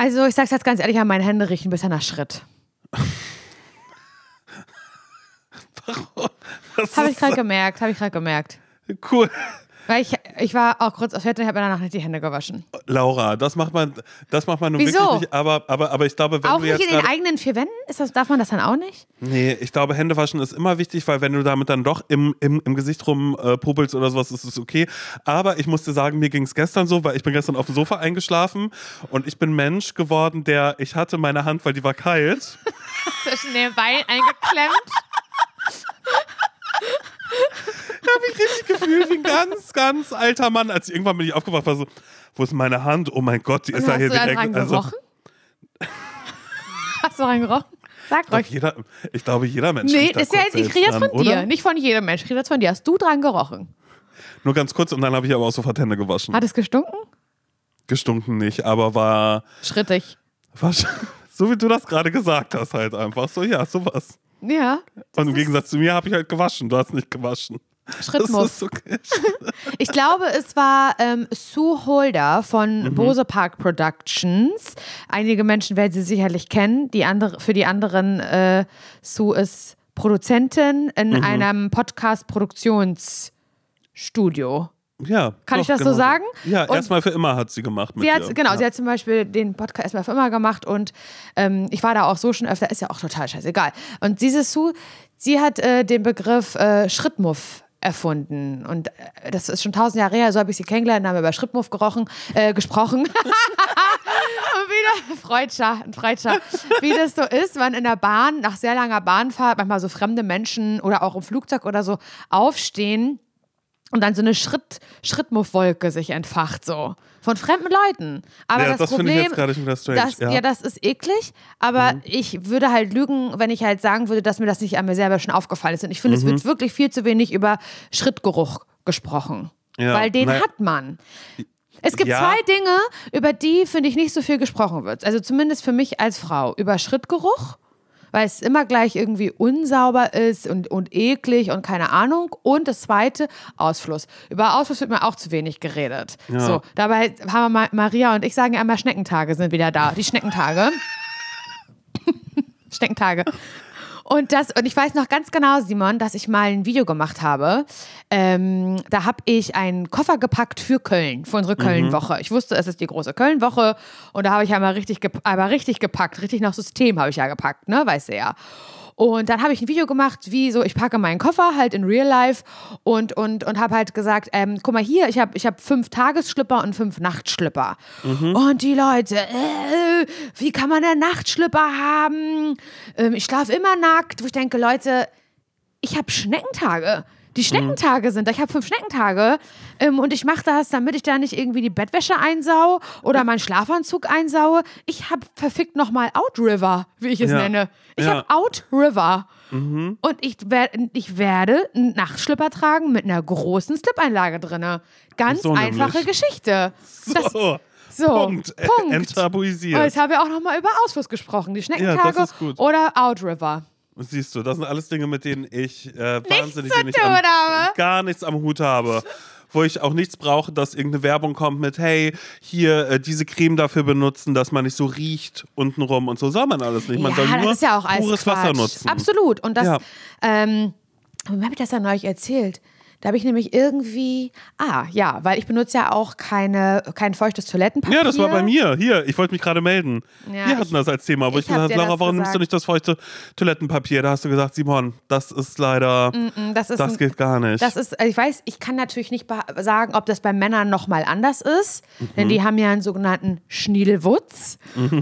Also ich sag's jetzt ganz ehrlich, meine Hände riechen bisschen nach Schritt. Habe ich gerade gemerkt, habe ich gerade gemerkt. Cool. Weil ich, ich war auch kurz auf Toilette und habe mir danach nicht die Hände gewaschen. Laura, das macht man, das macht man nun Wieso? wirklich nicht. Aber, aber, aber ich glaube, wenn auch du nicht jetzt in den eigenen vier Wänden? Ist das, darf man das dann auch nicht? Nee, ich glaube, Händewaschen ist immer wichtig, weil wenn du damit dann doch im, im, im Gesicht rum äh, oder sowas, ist es okay. Aber ich musste sagen, mir ging es gestern so, weil ich bin gestern auf dem Sofa eingeschlafen und ich bin Mensch geworden, der, ich hatte meine Hand, weil die war kalt. Zwischen den Beinen eingeklemmt. habe ich richtig gefühlt wie ein ganz, ganz alter Mann, als ich irgendwann bin ich aufgewacht war, so, wo ist meine Hand? Oh mein Gott, die ist hast hier du da direkt. dran Also, gerochen? hast du dran gerochen? Sag ich, glaub, ruhig. jeder, ich glaube, jeder Mensch Nee, da ist ja jetzt, ich rede jetzt dran, von dir, oder? nicht von jedem Mensch. Ich rede jetzt von dir. Hast du dran gerochen? Nur ganz kurz und dann habe ich aber auch sofort Hände gewaschen. Hat es gestunken? Gestunken nicht, aber war, Schrittig. war so wie du das gerade gesagt hast, halt einfach so, ja, sowas. Ja. Und im Gegensatz zu mir habe ich halt gewaschen, du hast nicht gewaschen. Schrittmuff. ist okay. Ich glaube, es war ähm, Sue Holder von Mhm. Bose Park Productions. Einige Menschen werden sie sicherlich kennen. Die andere, für die anderen, äh, Sue ist Produzentin in Mhm. einem Podcast-Produktionsstudio. Ja. Kann doch, ich das so genau sagen? Ja, Und- erstmal für immer hat sie gemacht. Sie hat, genau, ja. sie hat zum Beispiel den Podcast erstmal für immer gemacht und ähm, ich war da auch so schon öfter, ist ja auch total scheißegal. Und diese Sue, sie hat äh, den Begriff äh, Schrittmuff erfunden und äh, das ist schon tausend Jahre her, so habe ich sie kennengelernt, haben über Schrittmuff gerochen, äh, gesprochen. und wieder Freudscher, Freudscher. Wie das so ist, wenn in der Bahn nach sehr langer Bahnfahrt manchmal so fremde Menschen oder auch im Flugzeug oder so aufstehen und dann so eine Schritt, Schrittmuffwolke sich entfacht, so. Von fremden Leuten. Aber Ja, das, das finde ich Problem, jetzt gerade schon wieder strange, Das, ja. Mhm. ja. das ist eklig, aber ich würde halt lügen, wenn ich halt sagen würde, dass mir das nicht an mir selber schon aufgefallen ist. Und ich finde, Mhm. es wird wirklich viel zu wenig über Schrittgeruch gesprochen. Ja, Weil den naja. hat man. Es gibt Ja. zwei Dinge, über die, finde ich, nicht so viel gesprochen wird. Also zumindest für mich als Frau. Über Schrittgeruch, weil es immer gleich irgendwie unsauber ist und, und eklig und keine Ahnung. Und das zweite, Ausfluss. Über Ausfluss wird mir auch zu wenig geredet. Ja. So, dabei haben wir Maria und ich sagen ja immer, Schneckentage sind wieder da. Die Schneckentage. Schneckentage. Und das, und ich weiß noch ganz genau, Simon, dass ich mal ein Video gemacht habe. Ähm, da habe ich einen Koffer gepackt für Köln, für unsere Köln-Woche. Ich wusste, es ist die große Köln-Woche und da habe ich einmal richtig, aber richtig gepackt, richtig nach System habe ich ja gepackt, ne, weißt du ja. Und dann habe ich ein Video gemacht, wie so, ich packe meinen Koffer halt in Real Life und, und, und habe halt gesagt, ähm, guck mal hier, ich habe ich hab fünf Tagesschlipper und fünf Nachtschlipper. Und die Leute, äh, wie kann man denn Nachtschlipper haben? Ähm, ich schlafe immer nackt, wo ich denke, Leute, ich habe Schneckentage. Die Schneckentage sind. Ich habe fünf Schneckentage ähm, und ich mache das, damit ich da nicht irgendwie die Bettwäsche einsau oder meinen Schlafanzug einsaue. Ich habe verfickt nochmal Outriver, wie ich es Ja. nenne. Ich Ja. habe Outriver. Und ich, wer ich werde einen Nachtschlipper tragen mit einer großen Slip-Einlage drin. Ganz So einfache nämlich. Geschichte. Das, So, so, Punkt. Punkt. Enttabuisiert. Und jetzt haben wir auch nochmal über Ausfluss gesprochen. Die Schneckentage gut. oder Outriver. Siehst du, das sind alles Dinge, mit denen ich äh, wahnsinnig zu wenig tun am, habe. gar nichts am Hut habe. Wo ich auch nichts brauche, dass irgendeine Werbung kommt mit, hey, hier äh, diese Creme dafür benutzen, dass man nicht so riecht untenrum und so soll man alles nicht. Man ja, soll nur ja pures Quatsch. Wasser nutzen. Absolut. Und das, Ja. ähm, habe ich das ja neulich erzählt? Da habe ich nämlich irgendwie, ah ja, weil ich benutze ja auch keine, kein feuchtes Toilettenpapier. Ja, das war bei mir. Hier, ich wollte mich gerade melden. Ja, Wir hatten ich- das als Thema, wo ich, ich gesagt Laura, warum nimmst du nicht das feuchte Toilettenpapier? Da hast du gesagt, Simon, das ist leider, Mm, Das, ist das ein, geht gar nicht. Das ist, ich weiß, ich kann natürlich nicht sagen, ob das bei Männern nochmal anders ist, denn Mhm. die haben ja einen sogenannten Schniedelwutz.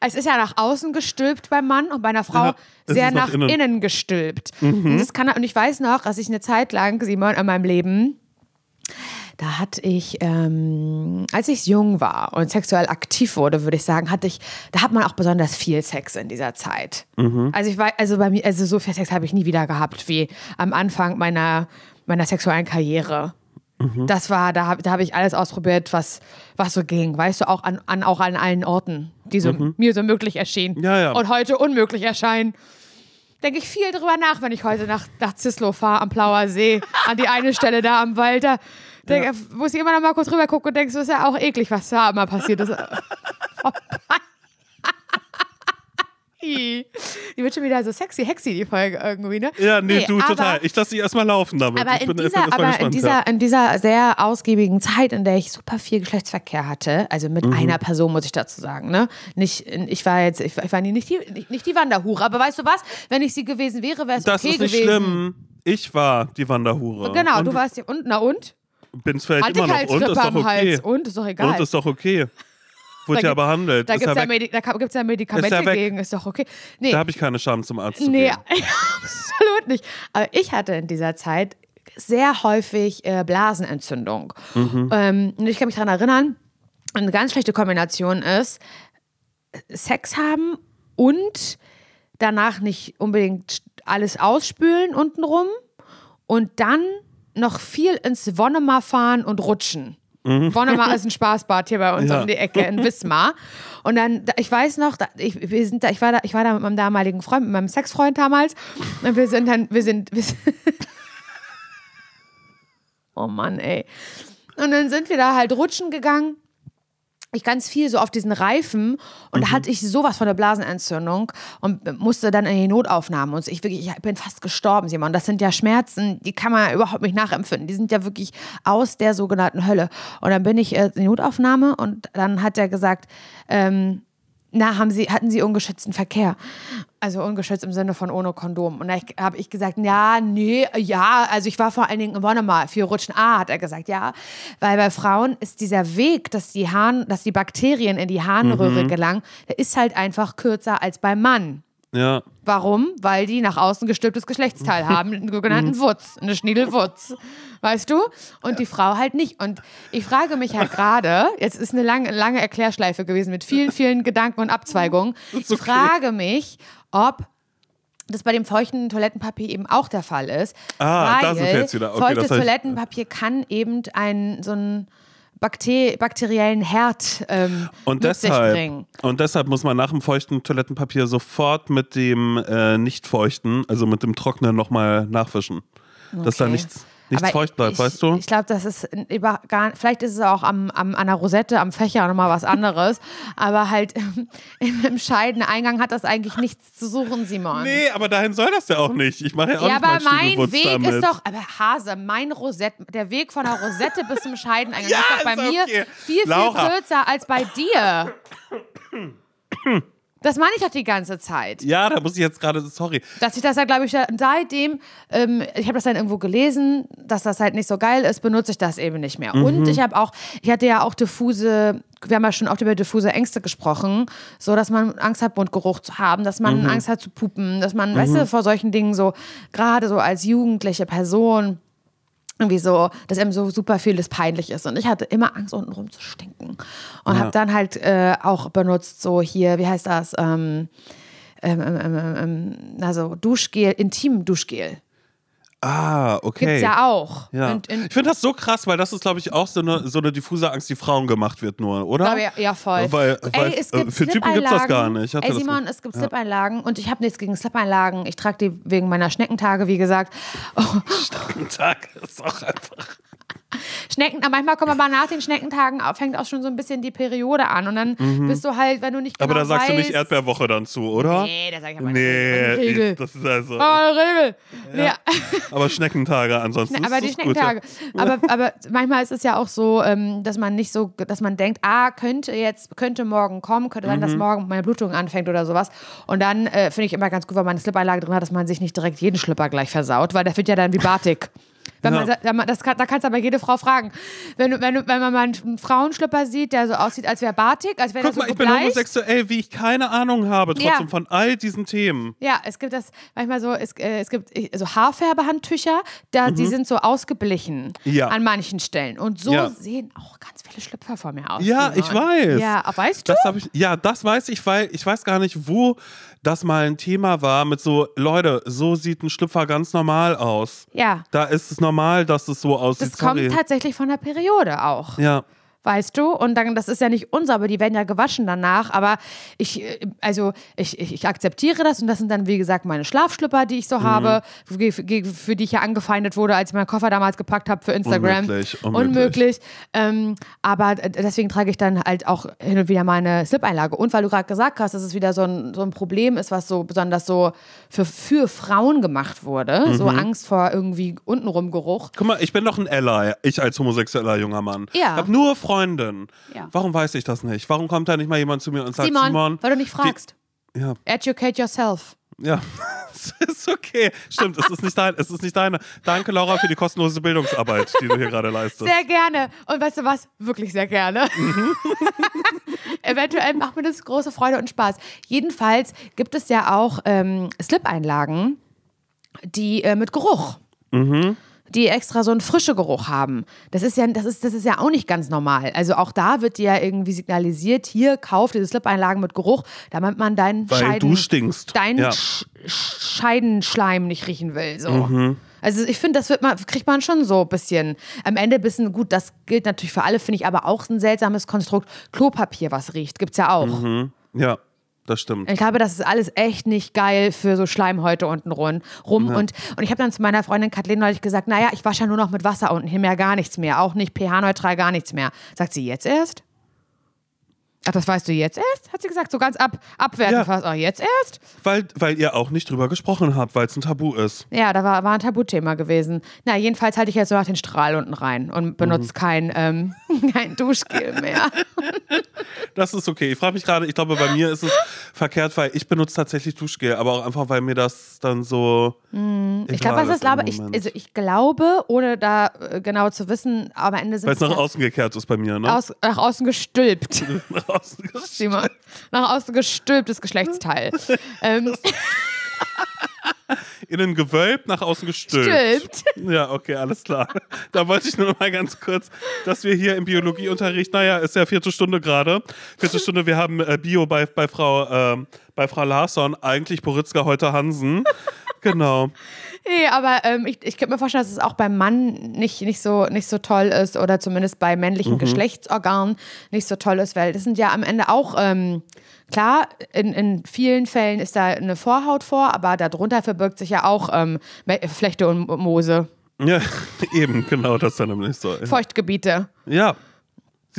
Es ist ja nach außen gestülpt beim Mann und bei einer Frau Ja, sehr nach nach innen. Mhm. innen, gestülpt. Und, das kann, und ich weiß noch, dass ich eine Zeit lang, Simon, in meinem Leben, da hatte ich, ähm, als ich jung war und sexuell aktiv wurde, würde ich sagen, hatte ich, da hat man auch besonders viel Sex in dieser Zeit. Also ich war, also bei mir, also so viel Sex habe ich nie wieder gehabt wie am Anfang meiner, meiner sexuellen Karriere. Das war, da habe da hab ich alles ausprobiert, was, was so ging. Weißt du, auch an, an, auch an allen Orten, die so, mir so möglich erschienen. Ja, ja. Und heute unmöglich erscheinen. Denke ich viel drüber nach, wenn ich heute nach, nach Zislow fahre am Plauer See, an die eine Stelle da am Wald. Da, Denk, Muss ich immer noch mal kurz rüber gucken und denkst, das ist ja auch eklig, was da immer passiert ist. Die wird schon wieder so sexy, hexy, die Folge irgendwie, ne? Ja, nee, du, aber, total. Ich lasse dich erstmal laufen damit. Aber, ich in dieser, aber gespannt, in, dieser, in dieser sehr ausgiebigen Zeit, in der ich super viel Geschlechtsverkehr hatte, also mit Mhm. einer Person, muss ich dazu sagen, ne? Nicht, ich war jetzt, ich war, nicht die, nicht, nicht die Wanderhure, aber weißt du was? Wenn ich sie gewesen wäre, wäre es Das okay ist nicht gewesen. schlimm. Ich war die Wanderhure. Genau, und du warst ja, und, na und? Bin's vielleicht Hatte immer noch. Und ist doch okay. Hals. Und, ist doch egal. Und ist doch okay. Wurde ja behandelt. Da gibt es ja. Medi da gibt's ja Medikamente Ist gegen, ist doch okay. Nee, Da habe ich keine Scham zum Arzt zu nee gehen. absolut nicht. Aber ich hatte in dieser Zeit sehr häufig äh, Blasenentzündung. Mhm. Ähm, und ich kann mich daran erinnern, eine ganz schlechte Kombination ist, Sex haben und danach nicht unbedingt alles ausspülen untenrum und dann noch viel ins Wonnemar fahren und rutschen. Wonnemar ist ein Spaßbad hier bei uns Mhm. Ja. um die Ecke in Wismar. Und dann, da- ich weiß noch, ich, wir sind da, ich, war da, ich war da mit meinem damaligen Freund, mit meinem Sexfreund damals. Und wir sind dann, wir sind, wir sind oh Mann, ey. Und dann sind wir da halt rutschen gegangen ich ganz viel so auf diesen Reifen und da hatte ich sowas von der Blasenentzündung und musste dann in die Notaufnahme und so. ich wirklich, ich bin fast gestorben, Simon. Das sind ja Schmerzen, die kann man überhaupt nicht nachempfinden. Die sind ja wirklich aus der sogenannten Hölle. Und dann bin ich äh, in die Notaufnahme und dann hat er gesagt, ähm, na, haben Sie, hatten Sie ungeschützten Verkehr? Also ungeschützt im Sinne von ohne Kondom. Und da habe ich gesagt, ja, nee, ja, also ich war vor allen Dingen im Wonnemar, viel Rutschen. Ah, hat er gesagt, ja. Weil bei Frauen ist dieser Weg, dass die, Harn, dass die Bakterien in die Harnröhre gelangen, der ist halt einfach kürzer als beim Mann. Ja. Warum? Weil die nach außen gestülptes Geschlechtsteil haben, einen sogenannten Wutz, eine Schniedelwutz. Weißt du? Und die Frau halt nicht. Und ich frage mich halt gerade, jetzt ist eine lange, lange Erklärschleife gewesen mit vielen, vielen Gedanken und Abzweigungen. Ich okay. frage mich, ob das bei dem feuchten Toilettenpapier eben auch der Fall ist. Ah, weil da sind wir jetzt wieder. Okay, feuchtes das heißt- Toilettenpapier kann eben einen so einen Bakter bakteriellen Herd ähm, Und mit sich deshalb, bringen. und deshalb muss man nach dem feuchten Toilettenpapier sofort mit dem äh, nicht feuchten, also mit dem trockenen nochmal nachwischen. Dass da Okay. nichts, nichts feucht bleibt, ich, weißt du? Ich glaube, das ist über gar, vielleicht ist es auch am, am, an der Rosette, am Fächer nochmal was anderes. aber halt im, Scheideneingang hat das eigentlich nichts zu suchen, Simon. nee, aber dahin soll das ja auch nicht. Ich mache ja auch ja, nicht aber mein Weg damit. ist doch, aber Hase, mein Rosette, der Weg von der Rosette bis zum Scheideneingang Ja, ist doch bei ist mir okay. viel, viel Laura. kürzer als bei dir. Das meine ich doch die ganze Zeit. Ja, da muss ich jetzt gerade, sorry. Dass ich das ja, glaube ich, seitdem, ähm, ich habe das dann irgendwo gelesen, dass das halt nicht so geil ist, benutze ich das eben nicht mehr. Mhm. Und ich habe auch, ich hatte ja auch diffuse, wir haben ja schon oft über diffuse Ängste gesprochen, so dass man Angst hat, Mundgeruch zu haben, dass man Mhm. Angst hat zu pupen, dass man, weißt du, vor solchen Dingen so, gerade so als jugendliche Person, irgendwie so, dass einem so super vieles peinlich ist. Und ich hatte immer Angst, untenrum zu stinken. Und Ja. habe dann halt äh, auch benutzt, so hier, wie heißt das? Ähm, ähm, ähm, also Duschgel, Intim-Duschgel. Ah, okay. Gibt's ja auch. Ja. Und, in, ich finde das so krass, weil das ist, glaube ich, auch so eine, so eine diffuse Angst, die Frauen gemacht wird nur, oder? Ich, ja, voll. Weil, weil Ey, es gibt für Typen gibt es das gar nicht. Ey, Simon, es gibt Slip-Einlagen und ich habe nichts gegen Slip-Einlagen. Ich trage die wegen meiner Schneckentage, wie gesagt. Oh, Tag ist auch einfach. Schnecken, aber manchmal kommen aber nach den Schneckentagen auf, fängt auch schon so ein bisschen die Periode an und dann bist du halt, wenn du nicht genau Mhm. Aber da sagst du nicht weißt- Erdbeerwoche dann zu, oder? Nee, da sag ich aber Nee, nicht. Regel. das ist also. Oh, Regel. Nee, Aber Schneckentage ansonsten. aber ist die gut, Schneckentage. Aber, aber manchmal ist es ja auch so, ähm, dass man nicht so, dass man denkt, ah, könnte jetzt, könnte morgen kommen, könnte sein, dass Mhm. morgen meine Blutung anfängt oder sowas. Und dann äh, finde ich immer ganz gut, wenn man eine Slip-Einlage drin hat, dass man sich nicht direkt jeden Schlipper gleich versaut, weil der wird ja dann wie Batik. Wenn Ja. man, das kann, da kannst du aber jede Frau fragen. Wenn, wenn, wenn man mal einen Frauenschlipper sieht, der so aussieht, als wäre Batik, als wäre Guck so mal, ich bin homosexuell, wie ich keine Ahnung habe, trotzdem Ja. von all diesen Themen. Ja, es gibt das manchmal so, es, äh, es gibt äh, so Haarfärbehandtücher, da, die sind so ausgeblichen Mhm. Ja. an manchen Stellen. Und so sehen auch ganz viele Schlüpfer vor mir aus. Ja, ich weiß. Ja, aber weißt du? Das ich, ja, das weiß ich, weil ich weiß gar nicht, wo das mal ein Thema war mit so, Leute, so sieht ein Schlüpfer ganz normal aus. ja. Da ist es normal, dass es so aussieht. Das kommt Sorry. tatsächlich von der Periode auch. Ja. Weißt du? Und dann, das ist ja nicht unser, aber die werden ja gewaschen danach. Aber ich, äh, also ich, ich, ich akzeptiere das und das sind dann, wie gesagt, meine Schlafschlipper, die ich so habe, für, für, die ich ja angefeindet wurde, als ich meinen Koffer damals gepackt habe für Instagram. Unmöglich, unmöglich. unmöglich. Ähm, aber deswegen trage ich dann halt auch hin und wieder meine Slip-Einlage. Und weil du gerade gesagt hast, dass es wieder so ein, so ein Problem ist, was so besonders so für, für Frauen gemacht wurde, so Mhm. Angst vor irgendwie untenrum Geruch. Guck mal, ich bin doch ein Ally, ich als homosexueller junger Mann. Ja. Ich habe nur Freundinnen. Ja. Warum weiß ich das nicht? Warum kommt da nicht mal jemand zu mir und sagt, Simon, Simon, weil du nicht fragst. die, ja, Educate yourself. ja, es ist okay. Stimmt, es ist nicht dein, es ist nicht deine. Danke, Laura, für die kostenlose Bildungsarbeit, die du hier gerade leistest. Sehr gerne. Und weißt du was? Wirklich sehr gerne. Mhm. Eventuell macht mir das große Freude und Spaß. Jedenfalls gibt es ja auch ähm, Slip-Einlagen, die äh, mit Geruch. Mhm. Die extra so einen frischen Geruch haben. Das ist ja, das ist, das ist ja auch nicht ganz normal. Also auch da wird dir ja irgendwie signalisiert, hier kauf diese Slip-Einlagen mit Geruch, damit man deinen Weil Scheiden, du stinkst. deinen Ja. Sch Scheidenschleim nicht riechen will. So. Mhm. Also ich finde, das wird man, kriegt man schon so ein bisschen. Am Ende ein bisschen, gut, das gilt natürlich für alle, finde ich aber auch ein seltsames Konstrukt. Klopapier, was riecht, gibt's ja auch. Mhm. Ja, das stimmt. Ich glaube, das ist alles echt nicht geil für so Schleimhäute unten rum. rum. Und, und ich habe dann zu meiner Freundin Kathleen neulich gesagt, naja, ich wasche ja nur noch mit Wasser unten hin, mehr gar nichts mehr. Auch nicht pH-neutral, gar nichts mehr. Sagt sie, jetzt erst? Ach, das weißt du jetzt erst? Hat sie gesagt, so ganz ab, abwertend Ja. fast. Oh, jetzt erst? Weil, weil ihr auch nicht drüber gesprochen habt, weil es ein Tabu ist. Ja, da war, war ein Tabuthema gewesen. Na, jedenfalls halte ich jetzt nur noch den Strahl unten rein und benutze kein, ähm, kein Duschgel mehr. Das ist okay. Ich frage mich gerade, ich glaube, bei mir ist es verkehrt, weil ich benutze tatsächlich Duschgel, aber auch einfach, weil mir das dann so. Ich glaube, was ist, glaube ich, also ich glaube, ohne da äh, genau zu wissen, aber am Ende sind Weil es es nach ja außen gekehrt ist bei mir, ne? aus, nach außen gestülpt. nach außen gekehrt. Simon. Nach außen gestülptes Geschlechtsteil. ähm, Innen gewölbt, nach außen gestülpt. Stülpt. Ja, okay, alles klar. Da wollte ich nur noch mal ganz kurz, dass wir hier im Biologieunterricht, naja, ist ja vierte Stunde gerade. Vierte Stunde, wir haben äh, Bio bei, bei, Frau, ähm, bei Frau Larsson, eigentlich Boritzka, heute Hansen. Genau. Nee, aber ähm, ich, ich könnte mir vorstellen, dass es auch beim Mann nicht, nicht, so, nicht so toll ist oder zumindest bei männlichen Mhm. Geschlechtsorganen nicht so toll ist, weil das sind ja am Ende auch, ähm, klar, in, in vielen Fällen ist da eine Vorhaut vor, aber darunter verbirgt sich ja auch ähm, Flechte und Moose, Ja, eben, genau, das dann nämlich so. Feuchtgebiete. Ja,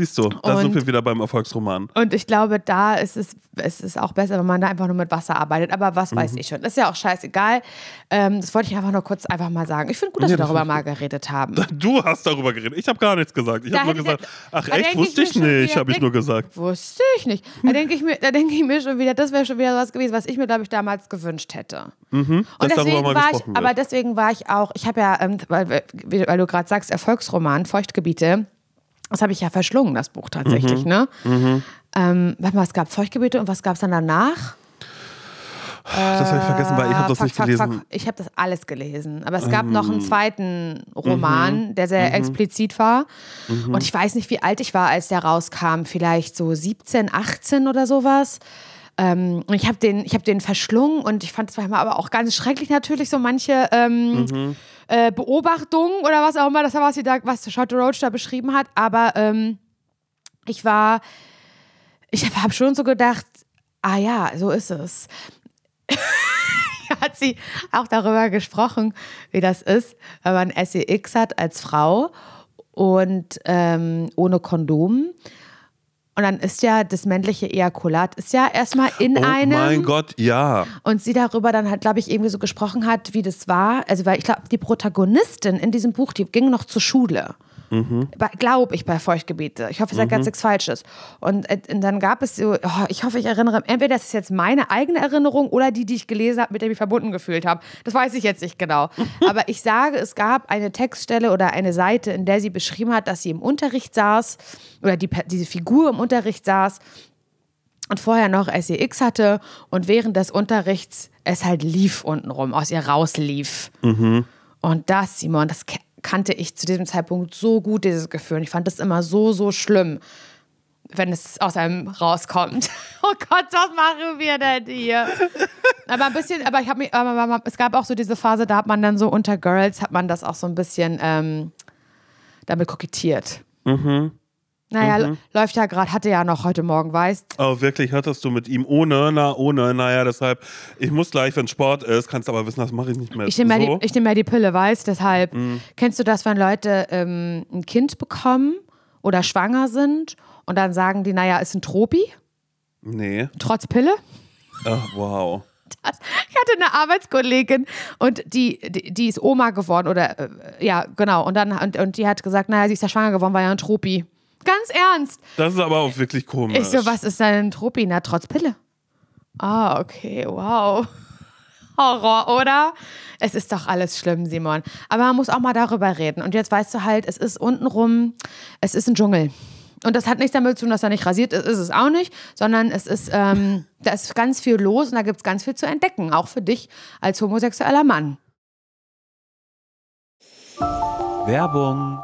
siehst du, da sind wir wieder beim Erfolgsroman. Und ich glaube, da ist es, es ist auch besser, wenn man da einfach nur mit Wasser arbeitet. Aber was Mhm. weiß ich schon. Ist ja auch scheißegal. Ähm, das wollte ich einfach nur kurz einfach mal sagen. Ich finde gut, dass Nee, wir das darüber mal geredet haben. Du hast darüber geredet. Ich habe gar nichts gesagt. Ich habe nur gesagt, ach da echt, wusste ich ich nicht, habe ich denk- nur gesagt. Wusste ich nicht. Da denke ich mir, da denke ich mir schon wieder, das wäre schon wieder was gewesen, was ich mir, glaube ich, damals gewünscht hätte. dass Und deswegen mal war ich, wird. aber deswegen war ich auch, ich habe ja, ähm, weil, weil du gerade sagst, Erfolgsroman, Feuchtgebiete, das habe ich ja verschlungen, das Buch tatsächlich, Mhm. ne? Ähm, warte mal, es gab Feuchtgebiete und was gab es dann danach? das habe ich vergessen, weil ich habe das Fuck, nicht fuck, gelesen. Fuck. Ich habe das alles gelesen. Aber es gab noch Ähm. einen zweiten Mhm. Roman, der sehr explizit war. Und ich weiß nicht, wie alt ich war, als der rauskam. Vielleicht so 17, 18 oder sowas. Ähm, und ich habe den, ich hab den verschlungen und ich fand es manchmal aber auch ganz schrecklich natürlich, so manche ähm, Mhm. Äh, Beobachtungen oder was auch immer, das war, was, sie da, was Charlotte Roach da beschrieben hat. Aber ähm, ich war, ich habe schon so gedacht, ah ja, so ist es. hat sie auch darüber gesprochen, wie das ist, wenn man SEX hat als Frau und ähm, ohne Kondom. Und dann ist ja das männliche Ejakulat ist ja erstmal in Oh einem. mein Gott, ja. Und sie darüber dann halt, glaube ich, irgendwie so gesprochen hat, wie das war. Also, weil ich glaube, die Protagonistin in diesem Buch, die ging noch zur Schule. Glaube ich bei Feuchtgebiete. Ich hoffe, ich sage jetzt nichts Falsches. Und, äh, und dann gab es so, oh, ich hoffe, ich erinnere, entweder das ist jetzt meine eigene Erinnerung oder die, die ich gelesen habe, mit der ich mich verbunden gefühlt habe. Das weiß ich jetzt nicht genau. Aber ich sage, es gab eine Textstelle oder eine Seite, in der sie beschrieben hat, dass sie im Unterricht saß oder die, diese Figur im Unterricht saß und vorher noch SEX hatte und während des Unterrichts es halt lief untenrum, aus ihr rauslief. Und das, Simon, das ke- kannte ich zu diesem Zeitpunkt so gut, dieses Gefühl. Und ich fand das immer so, so schlimm, wenn es aus einem rauskommt. Oh Gott, was machen wir denn hier? Aber ein bisschen, aber ich habe mich, aber, es gab auch so diese Phase, da hat man dann so unter Girls, hat man das auch so ein bisschen ähm, damit kokettiert. Naja, mhm. läuft ja gerade, hatte ja noch heute Morgen, weißt Oh, wirklich, hattest du mit ihm ohne? Na, ohne, naja, deshalb, ich muss gleich, wenn Sport ist, kannst aber wissen, das mache ich nicht mehr. Ich nehme so. ja, nehm ja die Pille, weißt deshalb. Mhm. Kennst du das, wenn Leute ähm, ein Kind bekommen oder schwanger sind und dann sagen die, naja, ist ein Tropi? Nee. Trotz Pille? Ach, wow. Das. Ich hatte eine Arbeitskollegin und die, die, die ist Oma geworden oder äh, ja, genau. Und dann und, und die hat gesagt, naja, sie ist ja schwanger geworden, war ja ein Tropi. Ganz ernst. Das ist aber auch wirklich komisch. Ich so, was ist denn ein Tropi? Na, trotz Pille. Ah, okay, wow. Horror, oder? Es ist doch alles schlimm, Simon. Aber man muss auch mal darüber reden. Und jetzt weißt du halt, es ist untenrum, es ist ein Dschungel. Und das hat nichts damit zu tun, dass er nicht rasiert ist, ist es auch nicht, sondern es ist, ähm, da ist ganz viel los und da gibt es ganz viel zu entdecken, auch für dich als homosexueller Mann. Werbung.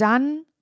dann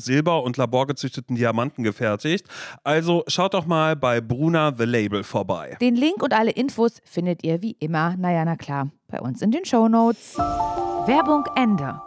Silber und laborgezüchteten Diamanten gefertigt. Also schaut doch mal bei Bruna The Label vorbei. Den Link und alle Infos findet ihr wie immer, naja, na klar, bei uns in den Show Notes. Werbung Ende.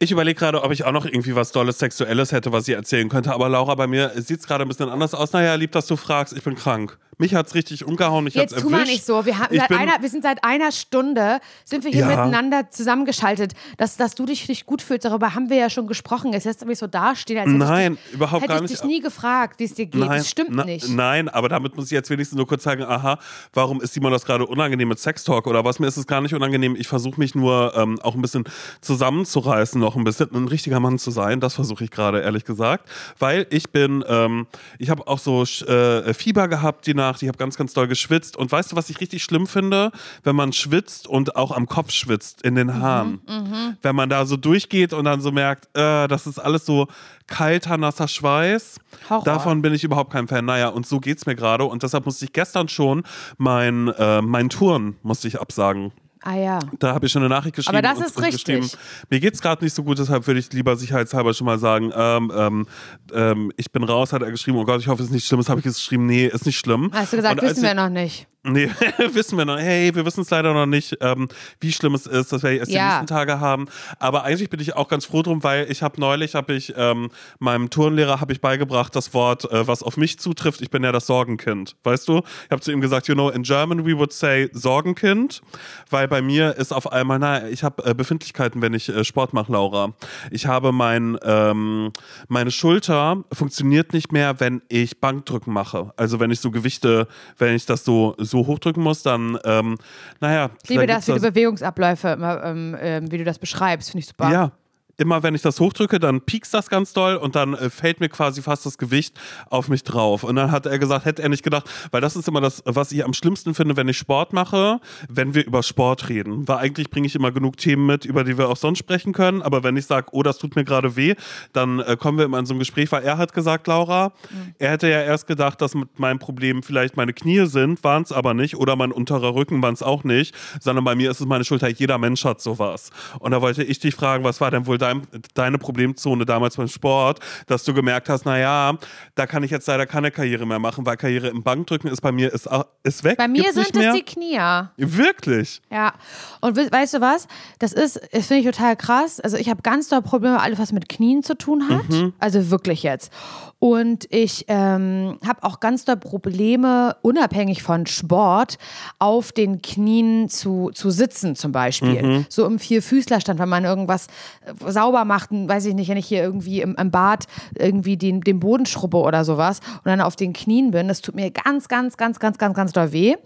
Ich überlege gerade, ob ich auch noch irgendwie was Dolles Sexuelles hätte, was ich erzählen könnte. Aber Laura, bei mir sieht es gerade ein bisschen anders aus. Naja, lieb, dass du fragst. Ich bin krank. Mich hat es richtig umgehauen. Ich Jetzt tu mal nicht so. Wir, haben seit einer, wir sind seit einer Stunde, sind wir hier Ja. miteinander zusammengeschaltet. Dass, dass du dich nicht gut fühlst, darüber haben wir ja schon gesprochen. Es lässt mich so dastehen, als hätte Nein, ich, dich, überhaupt hätte gar ich dich nie gefragt, wie es dir geht. Nein, das stimmt na, nicht. Nein, aber damit muss ich jetzt wenigstens nur kurz sagen, aha, warum ist Simon das gerade unangenehm mit Sextalk oder was? Mir ist es gar nicht unangenehm. Ich versuche mich nur ähm, auch ein bisschen zusammenzureißen, noch ein bisschen ein richtiger Mann zu sein. Das versuche ich gerade, ehrlich gesagt. Weil ich bin, ähm, ich habe auch so äh, Fieber gehabt die Nacht. Ich habe ganz, ganz doll geschwitzt. Und weißt du, was ich richtig schlimm finde? Wenn man schwitzt und auch am Kopf schwitzt, in den Haaren. Mhm. Wenn man da so durchgeht und dann so merkt, äh, das ist alles so kalter, nasser Schweiß. Horror. Davon bin ich überhaupt kein Fan. Naja, und so geht's mir gerade. Und deshalb musste ich gestern schon mein, äh, mein Touren musste ich absagen. Ah ja. Da habe ich schon eine Nachricht geschrieben. Aber das ist richtig. Mir geht's gerade nicht so gut, deshalb würde ich lieber sicherheitshalber schon mal sagen, ähm, ähm, ähm, ich bin raus, hat er geschrieben, oh Gott, ich hoffe, es ist nicht schlimm. Das habe ich jetzt geschrieben, nee, ist nicht schlimm. Hast du gesagt, Und wissen wir noch nicht. Nee, wissen wir noch. Hey, wir wissen es leider noch nicht, ähm, wie schlimm es ist, dass wir erst Ja. die nächsten Tage haben. Aber eigentlich bin ich auch ganz froh drum, weil ich habe neulich, habe ich ähm, meinem Turnlehrer habe ich beigebracht, das Wort, äh, was auf mich zutrifft. Ich bin ja das Sorgenkind, weißt du? Ich habe zu ihm gesagt, you know, in German we would say Sorgenkind, weil bei mir ist auf einmal, na, ich habe äh, Befindlichkeiten, wenn ich äh, Sport mache, Laura. Ich habe mein, ähm, meine Schulter funktioniert nicht mehr, wenn ich Bankdrücken mache. Also wenn ich so Gewichte, wenn ich das so so hochdrücken muss, dann, ähm, naja. Ich liebe das, wie die Bewegungsabläufe, ähm, ähm, wie du das beschreibst, finde ich super. ja. Immer wenn ich das hochdrücke, dann piekst das ganz doll und dann äh, fällt mir quasi fast das Gewicht auf mich drauf. Und dann hat er gesagt, hätte er nicht gedacht, weil das ist immer das, was ich am schlimmsten finde, wenn ich Sport mache, wenn wir über Sport reden. Weil eigentlich bringe ich immer genug Themen mit, über die wir auch sonst sprechen können. Aber wenn ich sage, oh, das tut mir gerade weh, dann äh, kommen wir immer in so ein Gespräch, weil er hat gesagt, Laura, er hätte ja erst gedacht, dass mit meinem Problem vielleicht meine Knie sind, waren es aber nicht. Oder mein unterer Rücken waren es auch nicht. Sondern bei mir ist es meine Schulter. Jeder Mensch hat sowas. Und da wollte ich dich fragen, was war denn wohl dein, deine Problemzone damals beim Sport, dass du gemerkt hast, naja, da kann ich jetzt leider keine Karriere mehr machen, weil Karriere im Bankdrücken ist bei mir ist, auch- ist weg. Bei mir sind es die Knie. Wirklich? Ja, und we weißt du was? Das ist, das finde ich total krass. Also ich habe ganz doll Probleme, alles was mit Knien zu tun hat. Mhm. Also wirklich jetzt. Und ich ähm, habe auch ganz doll Probleme, unabhängig von Sport, auf den Knien zu, zu sitzen zum Beispiel. Mhm. So im Vierfüßlerstand, wenn man irgendwas äh, sauber macht, weiß ich nicht, wenn ich hier irgendwie im, im Bad irgendwie den, den Boden schrubbe oder sowas und dann auf den Knien bin, das tut mir ganz, ganz, ganz, ganz, ganz, ganz doll weh.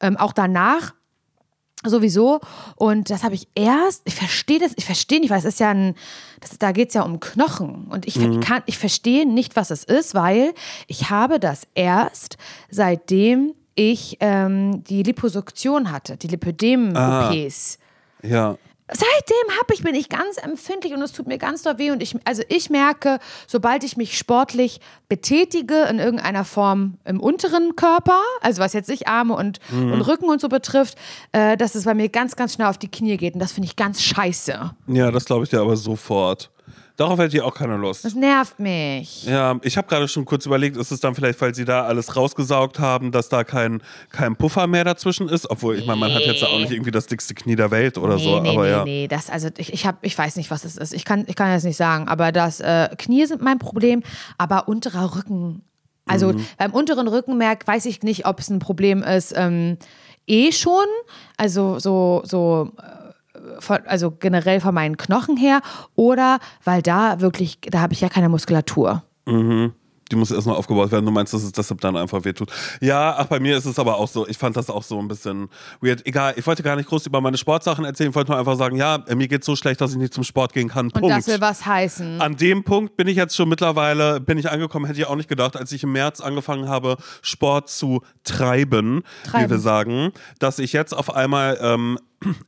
Ähm, auch danach sowieso. Und das habe ich erst, ich verstehe das, ich verstehe nicht, weil es ist ja ein, das, da geht es ja um Knochen. Und ich, kann, ich verstehe nicht, was es ist, weil ich habe das erst, seitdem ich ähm, die Liposuktion hatte, die Lipödem-OPs. Ja. Seitdem hab ich, bin ich ganz empfindlich und es tut mir ganz doll weh. Und ich, also ich merke, sobald ich mich sportlich betätige in irgendeiner Form im unteren Körper, also was jetzt nicht Arme und, und Rücken und so betrifft, äh, dass es bei mir ganz, ganz schnell auf die Knie geht. Und das finde ich ganz scheiße. Ja, das glaube ich dir aber sofort. Darauf hätte ich auch keine Lust. Das nervt mich. Ja, ich habe gerade schon kurz überlegt, ist es dann vielleicht, weil sie da alles rausgesaugt haben, dass da kein, kein Puffer mehr dazwischen ist? Obwohl, ich meine, man hat jetzt auch nicht irgendwie das dickste Knie der Welt oder Nee, so. nee, aber nee, ja. nee. Das, also ich, ich, hab, ich weiß nicht, was es ist. Ich kann, ich kann das nicht sagen. Aber das äh, Knie sind mein Problem, aber unterer Rücken. Also Mhm. beim unteren Rückenmerk weiß ich nicht, ob es ein Problem ist. Ähm, eh schon. Also so, so äh, also generell von meinen Knochen her. Oder weil da wirklich, da habe ich ja keine Muskulatur. Die muss erstmal aufgebaut werden. Du meinst, dass es deshalb dann einfach wehtut. Ja, ach, bei mir ist es aber auch so. Ich fand das auch so ein bisschen weird. Egal, ich wollte gar nicht groß über meine Sportsachen erzählen. Ich wollte nur einfach sagen, ja, mir geht's so schlecht, dass ich nicht zum Sport gehen kann. Und Punkt. das will was heißen. An dem Punkt bin ich jetzt schon mittlerweile, bin ich angekommen, hätte ich auch nicht gedacht, als ich im März angefangen habe, Sport zu treiben, wie Treiben. wir sagen, dass ich jetzt auf einmal ähm,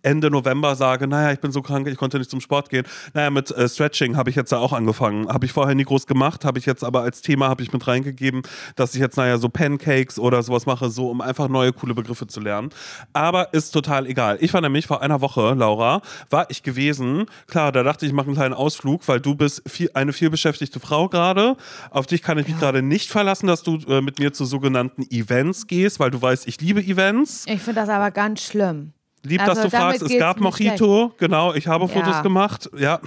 Ende November sage, naja, ich bin so krank, ich konnte nicht zum Sport gehen. Naja, mit äh, Stretching habe ich jetzt da auch angefangen. Habe ich vorher nie groß gemacht, habe ich jetzt aber als Thema habe ich mit reingegeben, dass ich jetzt, naja, so Pancakes oder sowas mache, so um einfach neue, coole Begriffe zu lernen. Aber ist total egal. Ich war nämlich vor einer Woche, Laura, war ich gewesen. Klar, da dachte ich, ich mache einen kleinen Ausflug, weil du bist viel, eine vielbeschäftigte Frau gerade. Auf dich kann ich mich gerade nicht verlassen, dass du äh, mit mir zu sogenannten Events gehst, weil du weißt, ich liebe Events. Ich finde das aber ganz schlimm. Lieb, Also dass du fragst. Es gab Mojito, genau. Ich habe Fotos Ja. gemacht. Ja,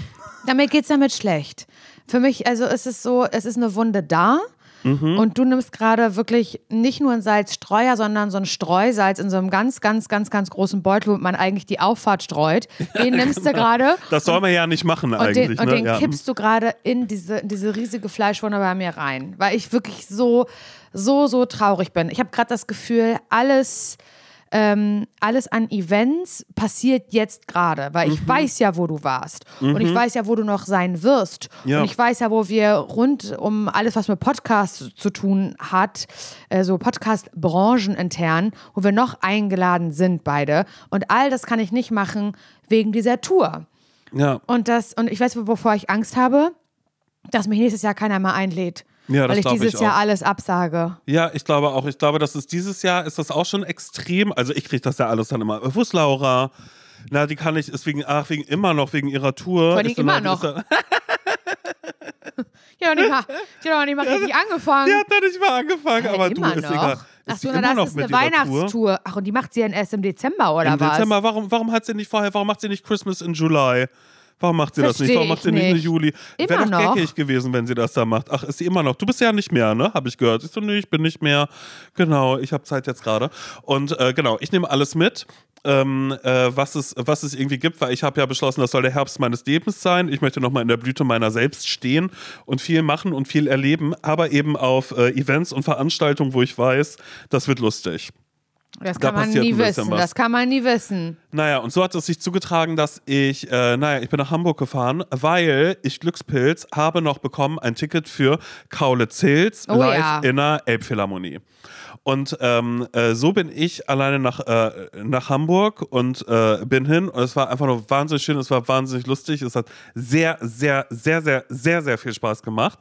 Damit geht's damit schlecht. Für mich, also ist es so, es ist eine Wunde da. Mhm. Und du nimmst gerade wirklich nicht nur ein Salzstreuer, sondern so ein Streusalz in so einem ganz, ganz, ganz, ganz großen Beutel, wo man eigentlich die Auffahrt streut. Den nimmst du gerade das soll man ja nicht machen und eigentlich. den, und ne? den ja. kippst du gerade in diese, in diese riesige Fleischwunde bei mir rein. Weil ich wirklich so, so, so traurig bin. Ich habe gerade das Gefühl, alles, ähm, alles an Events passiert jetzt gerade, weil Mhm. ich weiß ja, wo du warst und ich weiß ja, wo du noch sein wirst Ja. und ich weiß ja, wo wir rund um alles, was mit Podcasts zu tun hat, äh, so Podcast-Branchen intern, wo wir noch eingeladen sind beide und all das kann ich nicht machen wegen dieser Tour. ja. Und das, und ich weiß, wovor ich Angst habe, dass mich nächstes Jahr keiner mehr einlädt. Ja, weil ich dieses ich Jahr alles absage. Ja, ich glaube auch. Ich glaube, dass es dieses Jahr ist das auch schon extrem. Also ich kriege das ja alles dann immer. Wo ist Laura? Na, die kann ich, ist wegen, ach, wegen immer noch, wegen ihrer Tour. Dann immer noch. dann- habe noch nicht mal, noch nicht mal richtig angefangen. Die hat da nicht mal angefangen, Hä, aber du immer ist noch? egal. Ach so, na, das noch ist eine? Weihnachtstour. Ach, und die macht sie ja erst im Dezember, oder Im was? Dezember, warum, warum hat sie nicht vorher, warum macht sie nicht Christmas in July? Warum macht sie das nicht? Versteh Warum macht sie nicht, eine. Juli? Wäre doch noch. geckig gewesen, wenn sie das da macht. Ach, ist sie immer noch? Du bist ja nicht mehr, ne? Habe ich gehört. Ich so, nee, ich bin nicht mehr. Genau, ich habe Zeit jetzt gerade. Und äh, genau, ich nehme alles mit. Ähm, äh, was, es, was es irgendwie gibt, weil ich habe ja beschlossen, das soll der Herbst meines Lebens sein. Ich möchte nochmal in der Blüte meiner selbst stehen und viel machen und viel erleben, aber eben auf äh, Events und Veranstaltungen, wo ich weiß, das wird lustig. Das Da kann man passiert nie wissen. Das kann man nie wissen. Naja, und so hat es sich zugetragen, dass ich, äh, naja, ich bin nach Hamburg gefahren, weil ich Glückspilz habe noch bekommen ein Ticket für Kaulitz-Hills Oh live ja. in der Elbphilharmonie. Und ähm, äh, so bin ich alleine nach, äh, nach Hamburg und äh, bin hin. Und es war einfach nur wahnsinnig schön, es war wahnsinnig lustig. Es hat sehr, sehr, sehr, sehr, sehr, sehr viel Spaß gemacht.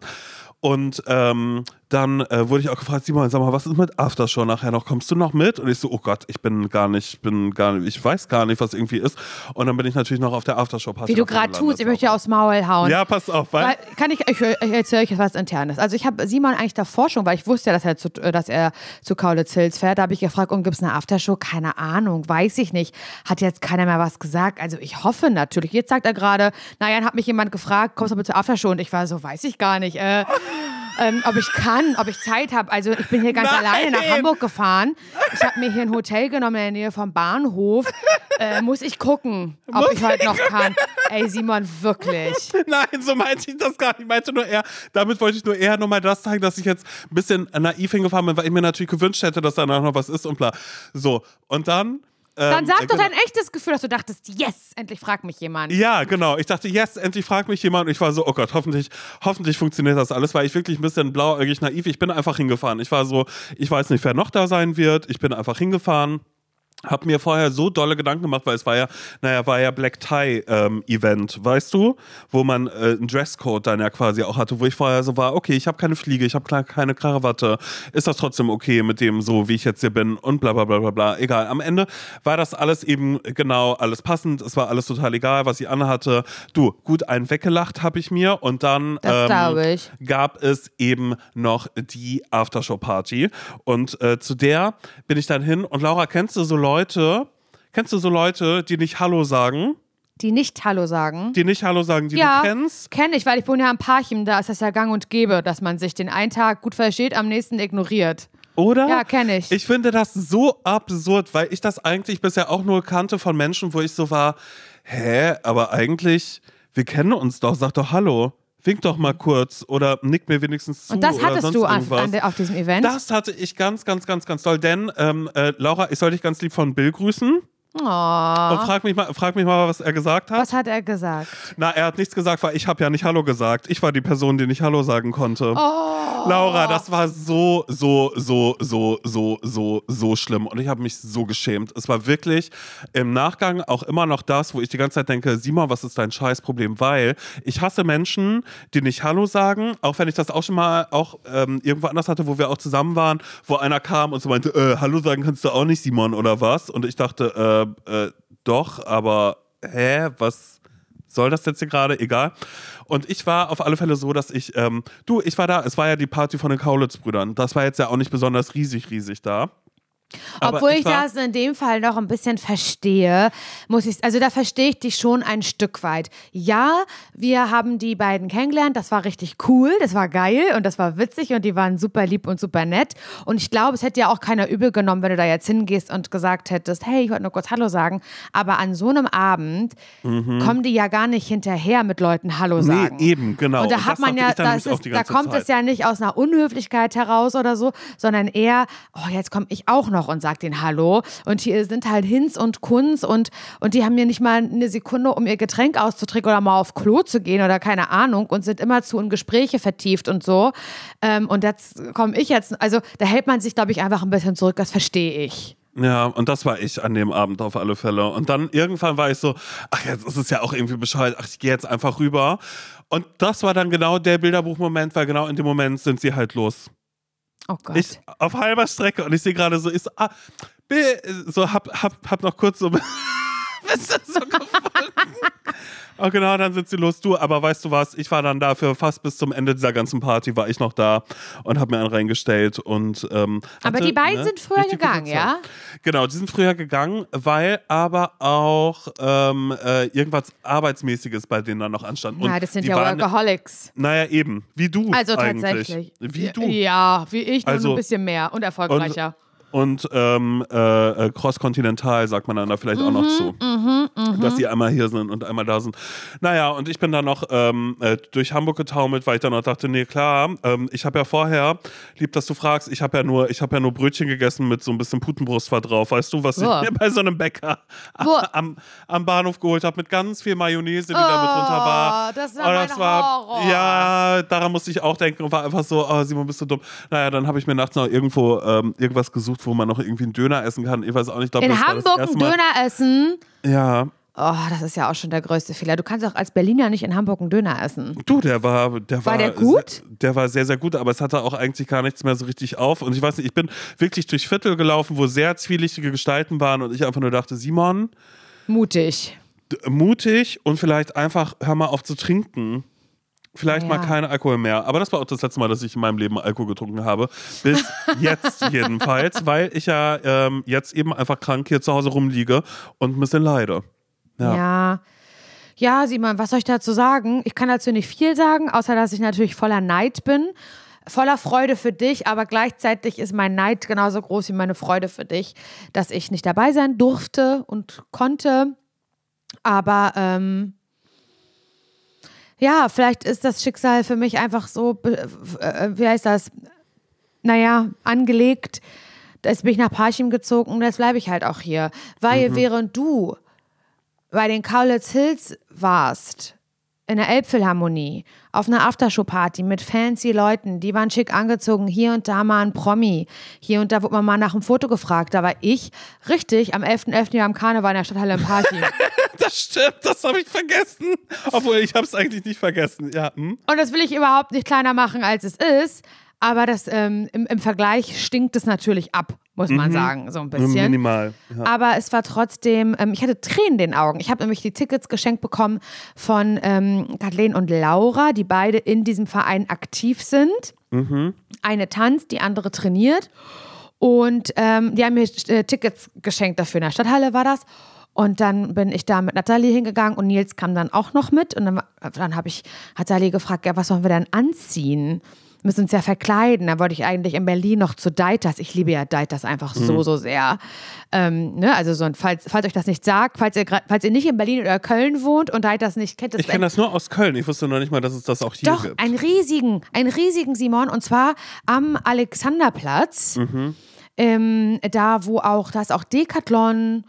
Und ähm, dann äh, wurde ich auch gefragt, Simon, sag mal, was ist mit Aftershow nachher noch? Kommst du noch mit? Und ich so, oh Gott, ich bin gar nicht, bin gar nicht, ich weiß gar nicht, was irgendwie ist. Und dann bin ich natürlich noch auf der Aftershow-Party. Wie du gerade tust, ich möchte dir aufs Maul hauen. Ja, pass auf, weil, Weil, kann ich, ich, ich erzähle euch jetzt was Internes. Also ich habe Simon eigentlich davor schon, weil ich wusste ja, dass er zu, äh, dass er zu Kaulitz Hills fährt, da habe ich gefragt, und gibt es eine Aftershow? Keine Ahnung, weiß ich nicht. Hat jetzt keiner mehr was gesagt. Also ich hoffe natürlich. Jetzt sagt er gerade, naja, dann hat mich jemand gefragt, kommst du bitte zur Aftershow? Und ich war so, weiß ich gar nicht. Äh, ähm, ob ich kann, ob ich Zeit habe. Also ich bin hier ganz Nein. alleine nach Hamburg gefahren. Ich habe mir hier ein Hotel genommen in der Nähe vom Bahnhof. Äh, muss ich gucken, ob Muss ich heute noch kann. Ey, Simon, wirklich. Nein, so meinte ich das gar nicht. Ich meinte nur eher, damit wollte ich nur eher nochmal das zeigen, dass ich jetzt ein bisschen naiv hingefahren bin, weil ich mir natürlich gewünscht hätte, dass danach noch was ist und bla. So, und dann. Dann ähm, sag doch genau. dein echtes Gefühl, dass du dachtest, yes, endlich fragt mich jemand. Ja, genau. Ich dachte, yes, endlich fragt mich jemand. Und ich war so, oh Gott, hoffentlich, hoffentlich funktioniert das alles, weil ich wirklich ein bisschen blauäugig naiv. Ich bin einfach hingefahren. Ich war so, ich weiß nicht, wer noch da sein wird. Ich bin einfach hingefahren. Hab mir vorher so dolle Gedanken gemacht, weil es war ja, naja, war ja Black Tie ähm, Event, weißt du, wo man äh, einen Dresscode dann ja quasi auch hatte, wo ich vorher so war, okay, ich habe keine Fliege, ich habe keine Krawatte, ist das trotzdem okay mit dem so, wie ich jetzt hier bin und bla bla bla bla bla. Egal. Am Ende war das alles eben genau alles passend, es war alles total egal, was ich anhatte. Du, gut einen weggelacht habe ich mir und dann ich. gab es eben noch die Aftershow-Party. Und äh, zu der bin ich dann hin. Und Laura, kennst du so Leute, kennst du so Leute, die nicht Hallo sagen? Die nicht Hallo sagen. Die nicht Hallo sagen, die ja, du kennst? kenne ich, weil ich wohne ja am Parchim, da ist das ja gang und gäbe, dass man sich den einen Tag gut versteht, am nächsten ignoriert. Oder? Ja, kenn ich. Ich finde das so absurd, weil ich das eigentlich bisher auch nur kannte von Menschen, wo ich so war, hä, aber eigentlich, wir kennen uns doch, sag doch Hallo. Wink doch mal kurz oder nick mir wenigstens zu. Und das oder hattest sonst du an, an, auf diesem Event? Das hatte ich ganz, ganz, ganz, ganz toll. Denn, ähm, äh, Laura, ich soll dich ganz lieb von Bill grüßen. Oh. Und frag mich, mal, frag mich mal, was er gesagt hat. Was hat er gesagt? Na, er hat nichts gesagt, weil ich habe ja nicht Hallo gesagt. Ich war die Person, die nicht Hallo sagen konnte. Oh. Laura, das war so, so, so, so, so, so, so schlimm. Und ich habe mich so geschämt. Es war wirklich im Nachgang auch immer noch das, wo ich die ganze Zeit denke, Simon, was ist dein Scheißproblem? Weil ich hasse Menschen, die nicht Hallo sagen, auch wenn ich das auch schon mal auch ähm, irgendwo anders hatte, wo wir auch zusammen waren, wo einer kam und so meinte, äh, Hallo sagen kannst du auch nicht, Simon, oder was? Und ich dachte, äh, äh, doch, aber hä, was soll das jetzt hier gerade? Egal. Und ich war auf alle Fälle so, dass ich, ähm, du, ich war da, es war ja die Party von den Kaulitz-Brüdern. Das war jetzt ja auch nicht besonders riesig, riesig da. Aber Obwohl ich, das in dem Fall noch ein bisschen verstehe, muss ich, also da verstehe ich dich schon ein Stück weit. Ja, wir haben die beiden kennengelernt, das war richtig cool, das war geil und das war witzig und die waren super lieb und super nett. Und ich glaube, es hätte ja auch keiner übel genommen, wenn du da jetzt hingehst und gesagt hättest, hey, ich wollte nur kurz Hallo sagen. Aber an so einem Abend kommen die ja gar nicht hinterher mit Leuten Hallo sagen. Mhm. Nee, eben, genau. Und da Und hat man ja, das ist, da kommt Zeit. es ja nicht aus einer Unhöflichkeit heraus oder so, sondern eher, oh, jetzt komme ich auch noch und sag den Hallo. Und hier sind halt Hinz und Kunz und, und die haben mir nicht mal eine Sekunde, um ihr Getränk auszutrinken oder mal auf Klo zu gehen oder keine Ahnung und sind immerzu in Gespräche vertieft und so. Ähm, und jetzt komme ich jetzt, also da hält man sich, glaube ich, einfach ein bisschen zurück, das verstehe ich. Ja, und das war ich an dem Abend auf alle Fälle. Und dann irgendwann war ich so, ach, jetzt ist es ja auch irgendwie Bescheid, ach, ich gehe jetzt einfach rüber. Und das war dann genau der Bilderbuchmoment, weil genau in dem Moment sind sie halt los. Oh Gott. Ich auf halber Strecke und ich sehe gerade so, ich so, ah, so hab, hab, hab noch kurz so, bist du so gefunden? Oh, genau, dann sind sie los. Du, aber weißt du was? Ich war dann dafür fast bis zum Ende dieser ganzen Party war ich noch da und habe mir einen reingestellt und ähm, Aber hatte, die beiden ne, sind früher gegangen, ja? Genau, die sind früher gegangen, weil aber auch ähm, äh, irgendwas Arbeitsmäßiges bei denen dann noch anstand. Und Ja, das sind ja waren, Workaholics. Naja, eben, wie du Also eigentlich. tatsächlich. Wie du. Ja, wie ich, nur Also- ein bisschen mehr und erfolgreicher. Und ähm, äh, äh, cross-kontinental sagt man dann da vielleicht auch noch zu. Dass sie einmal hier sind und einmal da sind. Naja, und ich bin dann noch ähm, äh, durch Hamburg getaumelt, weil ich dann noch dachte, nee, klar, ähm, ich habe ja vorher, lieb, dass du fragst, ich habe ja nur, ich habe ja nur Brötchen gegessen mit so ein bisschen Putenbrust war drauf, weißt du, was Wo? ich mir bei so einem Bäcker am, am Bahnhof geholt habe, mit ganz viel Mayonnaise, die da mit drunter war. Oh, das war Oh, mein das war, Horror. ja, daran musste ich auch denken und war einfach so, oh, Simon, bist du dumm. Naja, dann habe ich mir nachts noch irgendwo ähm, irgendwas gesucht, wo man noch irgendwie einen Döner essen kann. Ich weiß auch nicht, ich glaube, In das war Hamburg das einen. Döner essen. Ja, Oh, das ist ja auch schon der größte Fehler. Du kannst auch als Berliner nicht in Hamburg einen Döner essen. du, der war, der war, War der gut? Sehr, der war sehr, sehr gut, aber es hatte auch eigentlich gar nichts mehr so richtig auf. Und ich weiß nicht, ich bin wirklich durch Viertel gelaufen, wo sehr zwielichtige Gestalten waren und ich einfach nur dachte, Simon, Mutig. mutig und vielleicht einfach hör mal auf zu trinken. Vielleicht Ja. mal kein Alkohol mehr. Aber das war auch das letzte Mal, dass ich in meinem Leben Alkohol getrunken habe. Bis jetzt jedenfalls, weil ich ja ähm, jetzt eben einfach krank hier zu Hause rumliege und ein bisschen leide. Ja. Ja. Ja, Simon, was soll ich dazu sagen? Ich kann dazu nicht viel sagen, außer dass ich natürlich voller Neid bin. Voller Freude für dich, aber gleichzeitig ist mein Neid genauso groß wie meine Freude für dich, dass ich nicht dabei sein durfte und konnte. Aber ähm, ja, vielleicht ist das Schicksal für mich einfach so, be- äh, wie heißt das? Naja, angelegt. Jetzt bin ich nach Parchim gezogen und jetzt bleibe ich halt auch hier. Weil während du bei den Kaulitz Hills warst, in der Elbphilharmonie, auf einer Aftershow-Party mit fancy Leuten, die waren schick angezogen, hier und da mal ein Promi, hier und da wurde man mal nach einem Foto gefragt, da war ich richtig am 11.11. Jahr am Karneval in der Stadthalle im Party. Das stimmt, das habe ich vergessen. Obwohl, ich habe es eigentlich nicht vergessen. Ja, hm? Und das will ich überhaupt nicht kleiner machen, als es ist. Aber das, ähm, im, im Vergleich stinkt es natürlich ab, muss man sagen, so ein bisschen. minimal. Ja. Aber es war trotzdem, ähm, ich hatte Tränen in den Augen. Ich habe nämlich die Tickets geschenkt bekommen von ähm, Kathleen und Laura, die beide in diesem Verein aktiv sind. Eine tanzt, die andere trainiert. Und ähm, die haben mir äh, Tickets geschenkt dafür. In der Stadthalle war das. Und dann bin ich da mit Nathalie hingegangen und Nils kam dann auch noch mit. Und dann, dann habe ich Nathalie gefragt, ja, was sollen wir denn anziehen? Wir müssen uns ja verkleiden. Da wollte ich eigentlich in Berlin noch zu Deiters. Ich liebe ja Deiters einfach Mhm. so, so sehr. Ähm, ne? Also so ein, falls, falls euch das nicht sagt, falls ihr, falls ihr nicht in Berlin oder Köln wohnt und Deiters nicht kennt, das Ich kenne das nur aus Köln. Ich wusste noch nicht mal, dass es das auch hier doch, gibt. einen riesigen, einen riesigen Simon und zwar am Alexanderplatz. Mhm. Ähm, da, wo auch, da ist auch Decathlon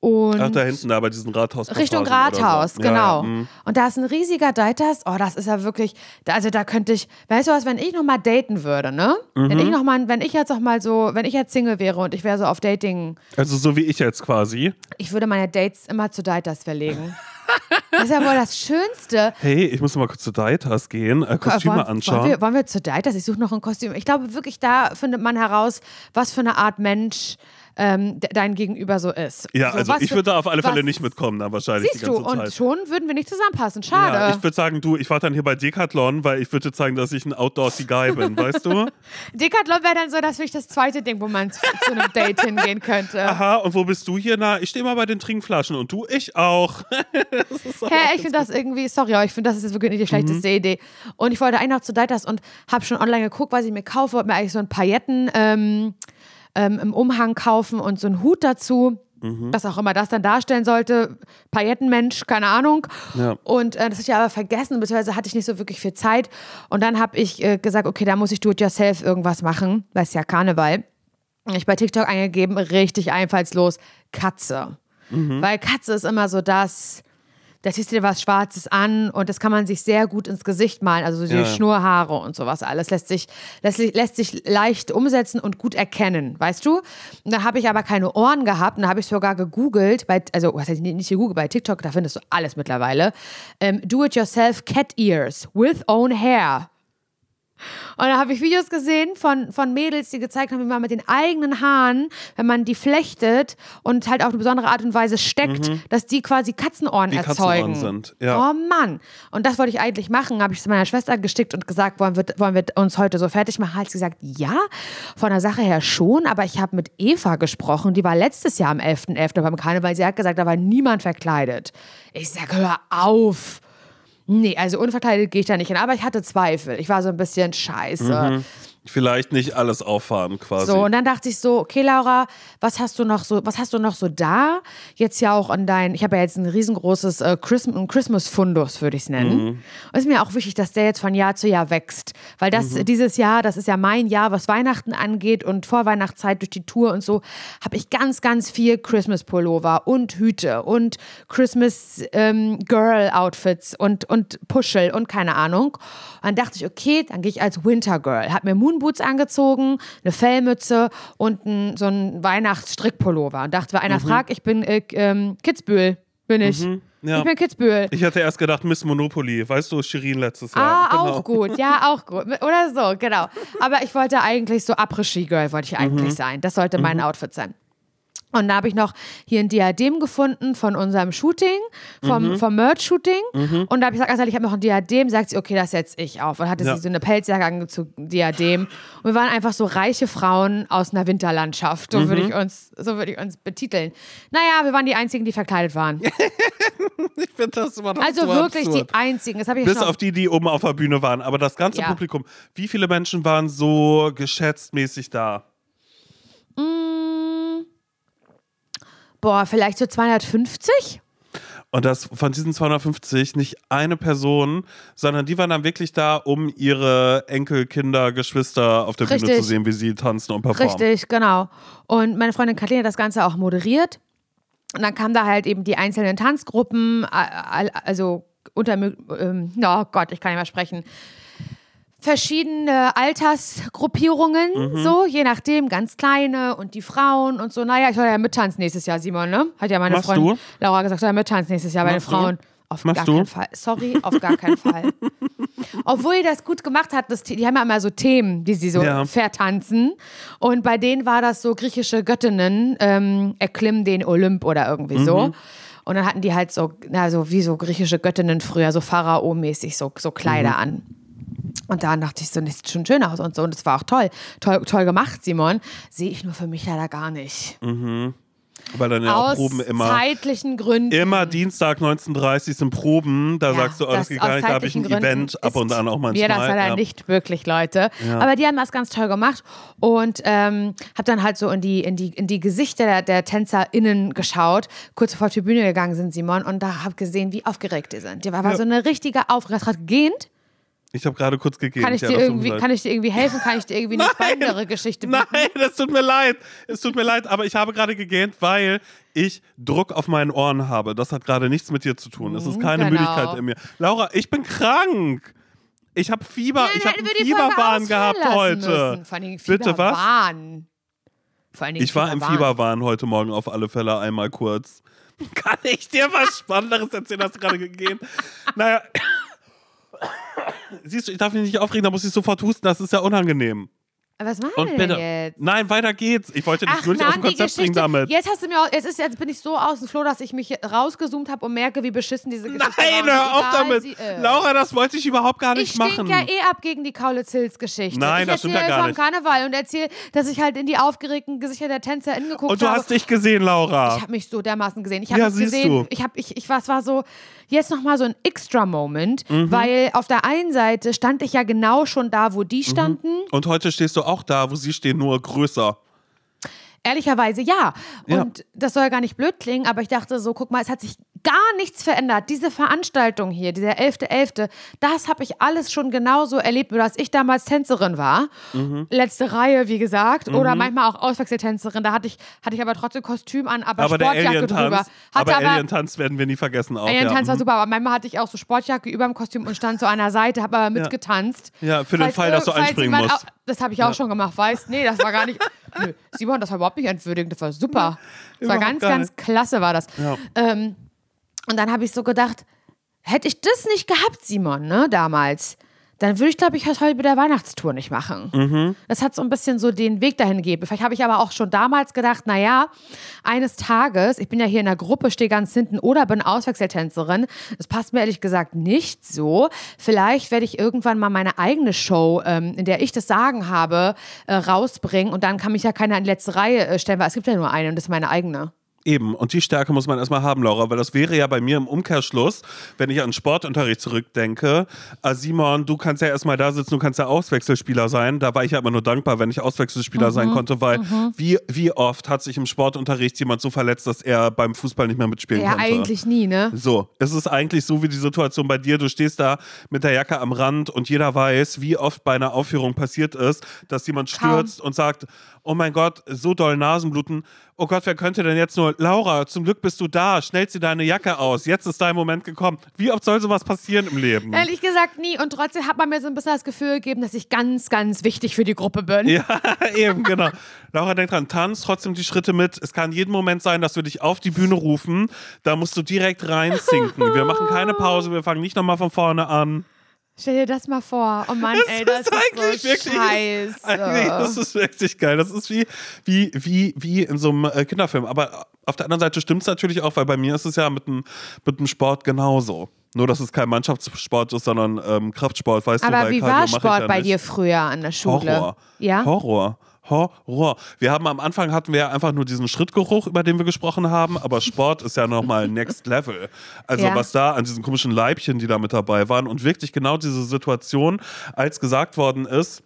und Ach, da hinten, da bei diesem Rathaus. Richtung Rathaus, so. genau. Ja, ja, hm. und da ist ein riesiger Deiters. Oh, das ist ja wirklich, also da könnte ich, weißt du was, wenn ich nochmal daten würde, ne? Wenn Mhm. ich noch mal, wenn ich jetzt noch mal so, wenn ich jetzt Single wäre und ich wäre so auf Dating, Also so wie ich jetzt quasi. ich würde meine Dates immer zu Deiters verlegen. das ist ja wohl das Schönste. Hey, ich muss mal kurz zu Deitas gehen, äh, Kostüme wollen, anschauen. Wollen wir, wollen wir zu Deiters? Ich suche noch ein Kostüm. Ich glaube wirklich, da findet man heraus, was für eine Art Mensch ähm, de- dein Gegenüber so ist. ja, so, also ich würde da auf alle Fälle nicht mitkommen, dann wahrscheinlich Siehst die du, und Zeit. schon würden wir nicht zusammenpassen. Schade. Ja, ich würde sagen, du, ich war dann hier bei Decathlon, weil ich würde zeigen, dass ich ein Outdoorsy Guy bin, weißt du? Decathlon wäre dann so, das wäre das zweite Ding, wo man zu, einem Date hingehen könnte. Aha, und wo bist du hier? Na, ich stehe mal bei den Trinkflaschen und du, ich auch. Hä, ich finde das irgendwie, sorry, aber ich finde, das ist wirklich nicht die schlechteste Mhm. Idee. Und ich wollte eigentlich noch zu Deiters und habe schon online geguckt, was ich mir kaufe. Wollte mir eigentlich so ein Pailletten ähm, ähm, im Umhang kaufen und so einen Hut dazu. Mhm. Was auch immer das dann darstellen sollte. Paillettenmensch, keine Ahnung. Ja. Und äh, das hatte ich aber vergessen, beziehungsweise hatte ich nicht so wirklich viel Zeit. Und dann habe ich äh, gesagt, okay, da muss ich do-it-yourself irgendwas machen, weil es ja Karneval. Ich bei TikTok eingegeben, richtig einfallslos, Katze. Mhm. Weil Katze ist immer so das, da ziehst du dir was Schwarzes an und das kann man sich sehr gut ins Gesicht malen. Also so die Ja. Schnurhaare und sowas alles lässt sich, lässt, lässt sich leicht umsetzen und gut erkennen, weißt du? Und da habe ich aber keine Ohren gehabt und da habe ich sogar gegoogelt, bei, also was heißt nicht gegoogelt, bei TikTok, da findest du alles mittlerweile. Ähm, Do it yourself cat ears with own hair. Und da habe ich Videos gesehen von, von Mädels, die gezeigt haben, wie man mit den eigenen Haaren, wenn man die flechtet und halt auf eine besondere Art und Weise steckt, dass die quasi Katzenohren Die erzeugen. Katzenohren sind, ja. Oh Mann. Und das wollte ich eigentlich machen. Habe ich zu meiner Schwester gestickt und gesagt, wollen wir, wollen wir uns heute so fertig machen? Hat sie gesagt, ja, von der Sache her schon. Aber ich habe mit Eva gesprochen. Die war letztes Jahr am 11.11. beim Karneval. Sie hat gesagt, da war niemand verkleidet. Ich sage, hör auf. Nee, also unverkleidet gehe ich da nicht hin. Aber ich hatte Zweifel. Ich war so ein bisschen scheiße. Vielleicht nicht alles auffahren quasi. So, und dann dachte ich so, okay, Laura, was hast du noch so, was hast du noch so da? Jetzt ja auch an dein, ich habe ja jetzt ein riesengroßes äh, Christmas-Fundus, würde ich es nennen. Und es ist mir auch wichtig, dass der jetzt von Jahr zu Jahr wächst. Weil das dieses Jahr, das ist ja mein Jahr, was Weihnachten angeht und Vorweihnachtszeit durch die Tour und so, habe ich ganz, ganz viel Christmas-Pullover und Hüte und Christmas-Girl-Outfits und, und Puschel und keine Ahnung. Und dann dachte ich, okay, dann gehe ich als Winter Girl. Habe mir Moonboots angezogen, eine Fellmütze und ein, so ein Weihnachtsstrickpullover. Und dachte, wenn einer fragt, ich bin äh, ähm, Kitzbühel, bin ich. ja. Ich bin Kitzbühel. Ich hatte erst gedacht, Miss Monopoly, weißt du, Shirin letztes Ah, Jahr. Genau. auch gut, ja, auch gut. Oder so, genau. Aber ich wollte eigentlich so Après-Ski-Girl, wollte ich eigentlich sein. Das sollte mein Outfit sein. Und da habe ich noch hier ein Diadem gefunden von unserem Shooting, vom, vom Merch-Shooting. Und da habe ich gesagt, also ich habe noch ein Diadem. Sagt sie, okay, das setze ich auf. Und hatte Ja. sie so eine Pelzjacke angezogen, Diadem. Und wir waren einfach so reiche Frauen aus einer Winterlandschaft. So würde ich uns, so würde ich uns betiteln. Naja, wir waren die Einzigen, die verkleidet waren. Ich finde das immer noch Also so wirklich absurd. die Einzigen. Das habe ich Bis auf die, die oben auf der Bühne waren. Aber das ganze Ja. Publikum, wie viele Menschen waren so geschätztmäßig da? Boah, vielleicht so 250? Und das von diesen 250 nicht eine Person, sondern die waren dann wirklich da, um ihre Enkel, Kinder, Geschwister auf der Bühne Richtig. zu sehen, wie sie tanzen und performen. Richtig, genau. Und meine Freundin Kathleen hat das Ganze auch moderiert. Und dann kamen da halt eben die einzelnen Tanzgruppen, also unter, ähm, oh Gott, ich kann nicht mehr sprechen. Verschiedene Altersgruppierungen, Mhm. so, je nachdem, ganz kleine und die Frauen und so. Naja, ich soll ja mittanzen nächstes Jahr, Simon, ne? Hat ja meine Machst Freundin du? Laura gesagt, soll ja mittanzen nächstes Jahr bei den Machst du? Frauen. Auf Machst gar du? keinen Fall. Sorry, auf gar keinen Fall. Obwohl ihr das gut gemacht habt, das, die haben ja immer so Themen, die sie so Ja. vertanzen. Und bei denen war das so griechische Göttinnen ähm, erklimmen den Olymp oder irgendwie Mhm. so. Und dann hatten die halt so, na, so wie so griechische Göttinnen früher, so Pharao-mäßig, so, so Kleider Mhm. an. Und da dachte ich so, das sieht schon schön aus und so. Und es war auch toll. Toll, toll gemacht, Simon. Sehe ich nur für mich leider gar nicht. Weil dann ja auch Aus Proben immer. zeitlichen Gründen. Immer Dienstag 19.30 sind Proben. Da Ja, sagst du, oh, das, geht gar aus nicht. Da habe ich ein Gründen Event ab und an auch manchmal. Mir das leider ja. nicht wirklich, Leute. Aber die haben das ganz toll gemacht und ähm, habe dann halt so in die, in die, in die Gesichter der, der TänzerInnen geschaut, kurz bevor die Bühne gegangen sind, Simon, und da habe gesehen, wie aufgeregt die sind. Die war, war Ja. so eine richtige Aufregung. Du gerade gegähnt? Ich habe gerade kurz gegeben. Kann ich, ja, dir mir irgendwie, kann ich dir irgendwie helfen? Kann ich dir irgendwie eine spannendere Geschichte bieten? Nein, das tut mir leid. Es tut mir leid, aber ich habe gerade gegähnt, weil ich Druck auf meinen Ohren habe. Das hat gerade nichts mit dir zu tun. Es ist keine Genau. Müdigkeit in mir. Laura, ich bin krank. Ich habe Fieber. Dann ich habe Fieberwahn gehabt heute. Bitte was? Vor allen Dingen Ich war im Fieberwahn heute Morgen auf alle Fälle einmal kurz. Kann ich dir was Spannenderes erzählen? Hast du gerade gegeben? Naja. Siehst du, ich darf mich nicht aufregen, da muss ich sofort husten, das ist ja unangenehm. Was machen Und wir denn jetzt? Nein, weiter geht's. Ich wollte dich Ach nur nicht aus Mann, dem die Konzept bringen damit. Jetzt hast du mir auch, jetzt, ist, jetzt bin ich so aus dem Floh, dass ich mich rausgezoomt habe und merke, wie beschissen diese Geschichte Nein, war. hör auf damit. sie ist. Laura, das wollte ich überhaupt gar nicht ich machen. ja eh ab gegen die Kaulitz-Hills-Geschichte. Nein, ich das stimmt ja gar vom nicht. Karneval und erzähle, dass ich halt in die aufgeregten Gesichter der TänzerInnen geguckt Und du habe. hast dich gesehen, Laura. ich habe mich so dermaßen gesehen. Ich habe Ja, siehst gesehen. du. Ich habe, ich, ich war, es war so jetzt noch mal so ein extra Moment, Mhm. weil auf der einen Seite stand ich ja genau schon da, wo die standen. Und heute stehst du auch da, wo sie stehen, nur größer. Ehrlicherweise ja. Ja. Und das soll ja gar nicht blöd klingen, aber ich dachte so, guck mal, es hat sich gar nichts verändert. Diese Veranstaltung hier, dieser 11.11., das habe ich alles schon genauso erlebt, nur dass ich damals Tänzerin war. Mhm. Letzte Reihe, wie gesagt. Oder manchmal auch Auswechseltänzerin. Da hatte ich, hatte ich aber trotzdem Kostüm an, aber, Aber der Sportjacke drüber. Hatte aber Alien-Tanz werden wir nie vergessen auch. Alien-Tanz ja. war super, aber manchmal hatte ich auch so Sportjacke über dem Kostüm und stand so an der Seite, habe aber mitgetanzt. Ja, für den Falls Fall, dass du einspringen jemand musst. au- Das habe ich auch schon gemacht, weißt? Nee, das war gar nicht. Nö, Simon, das war überhaupt nicht entwürdigend, das war super. Das war ganz, ganz klasse, war das. Ja. Ähm, und dann habe ich so gedacht, hätte ich das nicht gehabt, Simon, ne, damals, dann würde ich, glaube ich, das heute mit der Weihnachtstour nicht machen. Mhm. Das hat so ein bisschen so den Weg dahin gegeben. Vielleicht habe ich aber auch schon damals gedacht, naja, eines Tages, ich bin ja hier in der Gruppe, stehe ganz hinten oder bin Auswechseltänzerin. Das passt mir ehrlich gesagt nicht so. Vielleicht werde ich irgendwann mal meine eigene Show, ähm, in der ich das Sagen habe, äh, rausbringen und dann kann mich ja keiner in die letzte Reihe äh, stellen, weil es gibt ja nur eine und das ist meine eigene. Eben, und die Stärke muss man erstmal haben, Laura, weil das wäre ja bei mir im Umkehrschluss, wenn ich an Sportunterricht zurückdenke. Ah, Simon, du kannst ja erstmal da sitzen, du kannst ja Auswechselspieler sein. Da war ich ja immer nur dankbar, wenn ich Auswechselspieler sein konnte, weil wie, wie oft hat sich im Sportunterricht jemand so verletzt, dass er beim Fußball nicht mehr mitspielen Ja, konnte? eigentlich nie, ne? So, es ist eigentlich so wie die Situation bei dir. Du stehst da mit der Jacke am Rand und jeder weiß, wie oft bei einer Aufführung passiert ist, dass jemand Kaum. stürzt und sagt, oh mein Gott, so doll Nasenbluten. Oh Gott, wer könnte denn jetzt nur, Laura, zum Glück bist du da, schnell zieh deine Jacke aus, jetzt ist dein Moment gekommen. Wie oft soll sowas passieren im Leben? Ehrlich gesagt nie. Und trotzdem hat man mir so ein bisschen das Gefühl gegeben, dass ich ganz, ganz wichtig für die Gruppe bin. Ja, eben, genau. Laura, denk dran, tanz trotzdem die Schritte mit. Es kann jeden Moment sein, dass wir dich auf die Bühne rufen. Da musst du direkt reinsinken. Wir machen keine Pause, wir fangen nicht nochmal von vorne an. Stell dir das mal vor. Oh Mann, ey, das ist, so scheiße. Eigentlich, das ist wirklich geil. Das ist wie, wie, wie, wie in so einem äh, Kinderfilm. Aber auf der anderen Seite stimmt es natürlich auch, weil bei mir ist es ja mit dem, mit dem Sport genauso. Nur, dass es kein Mannschaftssport ist, sondern ähm, Kraftsport, weißt du, Aber wie Cardio war Sport ja bei nicht. dir früher an der Schule? Horror. Ja? Horror. Horror. Wir haben am Anfang hatten wir ja einfach nur diesen Schrittgeruch, über den wir gesprochen haben, aber Sport ist ja nochmal Next Level. Also Ja. was da an diesen komischen Leibchen, die da mit dabei waren und wirklich genau diese Situation, als gesagt worden ist,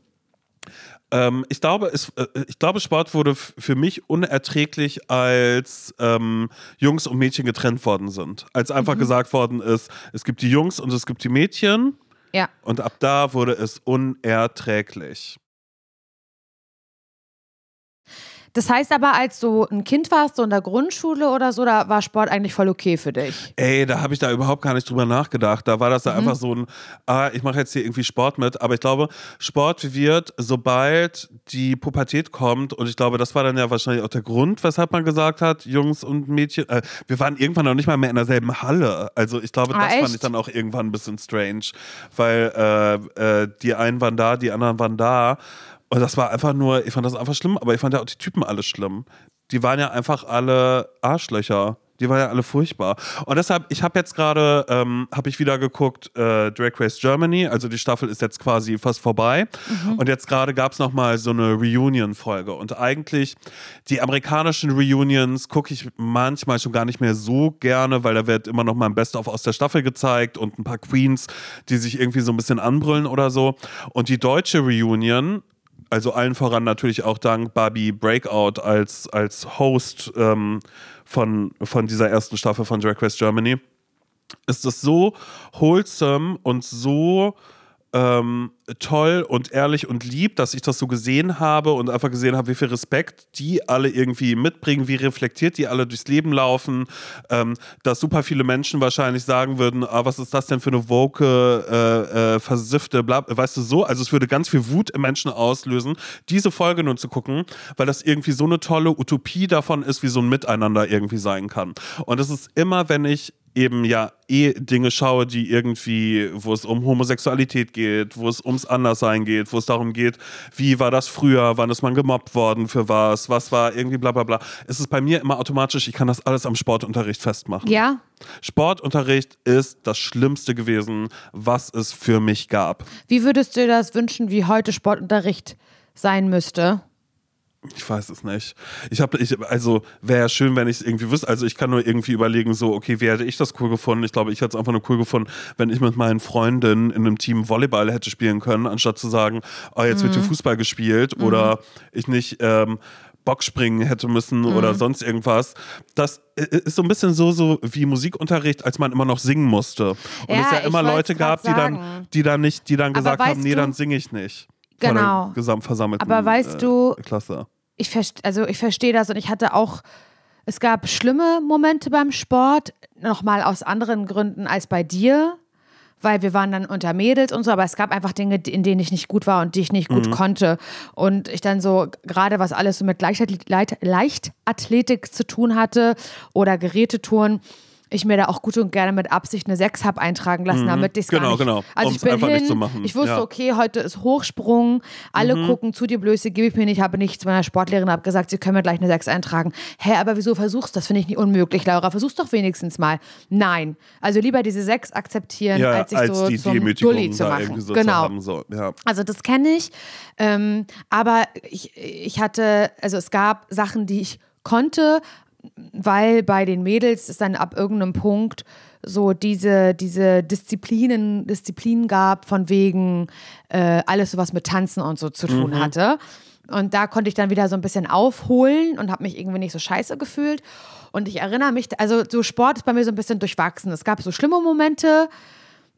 ähm, ich, glaube, es, äh, ich glaube, Sport wurde für mich unerträglich, als ähm, Jungs und Mädchen getrennt worden sind. Als einfach gesagt worden ist, es gibt die Jungs und es gibt die Mädchen. Ja. Und ab da wurde es unerträglich. Das heißt aber, als du ein Kind warst, so in der Grundschule oder so, da war Sport eigentlich voll okay für dich. Ey, da habe ich da überhaupt gar nicht drüber nachgedacht. Da war das da einfach so ein, ah, ich mache jetzt hier irgendwie Sport mit. Aber ich glaube, Sport wird, sobald die Pubertät kommt, und ich glaube, das war dann ja wahrscheinlich auch der Grund, weshalb man gesagt hat, Jungs und Mädchen, äh, wir waren irgendwann noch nicht mal mehr in derselben Halle. Also ich glaube, Ah, das fand echt? ich dann auch irgendwann ein bisschen strange, weil äh, äh, die einen waren da, die anderen waren da. Und das war einfach nur, ich fand das einfach schlimm, aber ich fand ja auch die Typen alle schlimm. Die waren ja einfach alle Arschlöcher. Die waren ja alle furchtbar. Und deshalb, ich habe jetzt gerade, ähm, habe ich wieder geguckt, äh, Drag Race Germany. Also die Staffel ist jetzt quasi fast vorbei. Und jetzt gerade gab es nochmal so eine Reunion-Folge. Und eigentlich, die amerikanischen Reunions gucke ich manchmal schon gar nicht mehr so gerne, weil da wird immer noch mal ein Best-of aus der Staffel gezeigt und ein paar Queens, die sich irgendwie so ein bisschen anbrüllen oder so. Und die deutsche Reunion, also allen voran natürlich auch dank Barbie Breakout als, als Host ähm, von, von dieser ersten Staffel von Drag Race Germany, ist es so wholesome und so ähm, toll und ehrlich und lieb, dass ich das so gesehen habe und einfach gesehen habe, wie viel Respekt die alle irgendwie mitbringen, wie reflektiert die alle durchs Leben laufen, ähm, dass super viele Menschen wahrscheinlich sagen würden, ah, was ist das denn für eine woke, äh, äh, versiffte, bla, weißt du so, also es würde ganz viel Wut im Menschen auslösen, diese Folge nur zu gucken, weil das irgendwie so eine tolle Utopie davon ist, wie so ein Miteinander irgendwie sein kann. Und es ist immer, wenn ich eben ja eh Dinge schaue, die irgendwie, wo es um Homosexualität geht, wo es ums Anderssein geht, wo es darum geht, wie war das früher, wann ist man gemobbt worden, für was, was war irgendwie bla bla bla. Es ist bei mir immer automatisch, ich kann das alles am Sportunterricht festmachen. Ja? Sportunterricht ist das Schlimmste gewesen, was es für mich gab. Wie würdest du dir das wünschen, wie heute Sportunterricht sein müsste? Ich weiß es nicht. Ich habe, ich, also wäre ja schön, wenn ich es irgendwie wüsste. Also ich kann nur irgendwie überlegen, so, okay, wie hätte ich das cool gefunden? Ich glaube, ich hätte es einfach nur cool gefunden, wenn ich mit meinen Freundinnen in einem Team Volleyball hätte spielen können, anstatt zu sagen, oh, jetzt wird hier Fußball gespielt oder ich nicht ähm, Bockspringen hätte müssen oder sonst irgendwas. Das i- ist so ein bisschen so, so wie Musikunterricht, als man immer noch singen musste. Und Ja, es ja immer Leute gab, die dann, die dann nicht, die dann Aber gesagt haben, nee, du- dann singe ich nicht. Von Genau. der gesamtversammelten Aber weißt du- äh, Klasse. ich, verst also ich verstehe das und ich hatte auch, es gab schlimme Momente beim Sport, nochmal aus anderen Gründen als bei dir, weil wir waren dann unter Mädels und so, aber es gab einfach Dinge, in denen ich nicht gut war und die ich nicht gut konnte. Und ich dann so, gerade was alles so mit Leichtathletik zu tun hatte oder Gerätetouren, ich mir da auch gut und gerne mit Absicht eine 6 habe eintragen lassen, damit ich es Genau, nicht. genau. Also Um's ich bin einfach hin, nicht zu machen. ich wusste, Ja. Mhm. okay, heute ist Hochsprung, alle gucken zu, die Blöße gebe ich mir nicht, habe nichts. Meiner Sportlehrerin gesagt, sie können mir gleich eine 6 eintragen. Hä, aber wieso versuchst du das? Finde ich nicht unmöglich, Laura. Versuch's doch wenigstens mal. Nein. Also lieber diese 6 akzeptieren, Ja, als sich als so die zum Dulli zu machen. so genau. zu. So, ja. Also das kenne ich. Ähm, aber ich, ich hatte, also es gab Sachen, die ich konnte, weil bei den Mädels es dann ab irgendeinem Punkt so diese, diese Disziplinen, Disziplinen gab, von wegen äh, alles, was mit Tanzen und so zu tun hatte. Und da konnte ich dann wieder so ein bisschen aufholen und habe mich irgendwie nicht so scheiße gefühlt. Und ich erinnere mich, also so Sport ist bei mir so ein bisschen durchwachsen. Es gab so schlimme Momente,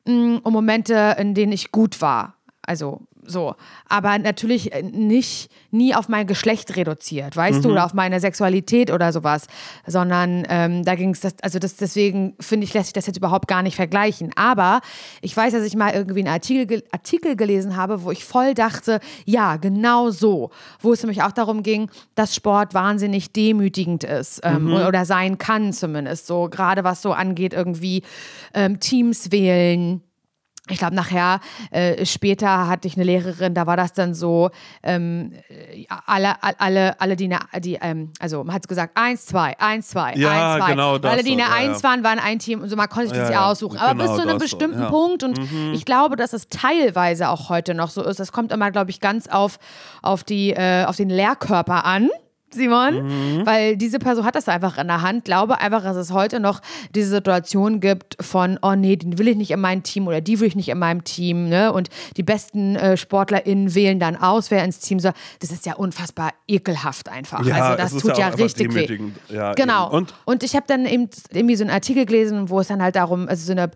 und Momente, in denen ich gut war. Also so. Aber natürlich äh, nicht, nie auf mein Geschlecht reduziert, weißt du, oder auf meine Sexualität oder sowas. Sondern ähm, da ging es, also das, deswegen finde ich, lässt sich das jetzt überhaupt gar nicht vergleichen. Aber ich weiß, dass ich mal irgendwie einen Artikel, Artikel gelesen habe, wo ich voll dachte, ja, genau so. Wo es nämlich auch darum ging, dass Sport wahnsinnig demütigend ist ähm, oder sein kann zumindest. So, gerade was so angeht, irgendwie ähm, Teams wählen ich glaube, nachher, äh, später hatte ich eine Lehrerin, da war das dann so, ähm, äh, alle, alle, alle, die, eine, die ähm, also man hat gesagt, eins, zwei, eins, zwei, Ja, eins, zwei. genau das alle, die so, eine ja, Eins ja. waren, waren ein Team und so, man konnte sich das Ja, aussuchen. Aber genau bis zu einem so, bestimmten. Mhm. Punkt und ich glaube, dass es teilweise auch heute noch so ist. Das kommt immer, glaube ich, ganz auf, auf, die, äh, auf den Lehrkörper an. Simon, Mhm. weil diese Person hat das einfach in der Hand. Glaube einfach, dass es heute noch diese Situation gibt von, oh nee, den will ich nicht in meinem Team oder die will ich nicht in meinem Team. Ne? Und die besten äh, SportlerInnen wählen dann aus, wer ins Team soll. Das ist ja unfassbar ekelhaft einfach. Ja, also das tut ja ja, richtig weh. Ja, genau. eben. Und- Und ich habe dann eben irgendwie so einen Artikel gelesen, wo es dann halt darum, also so eine,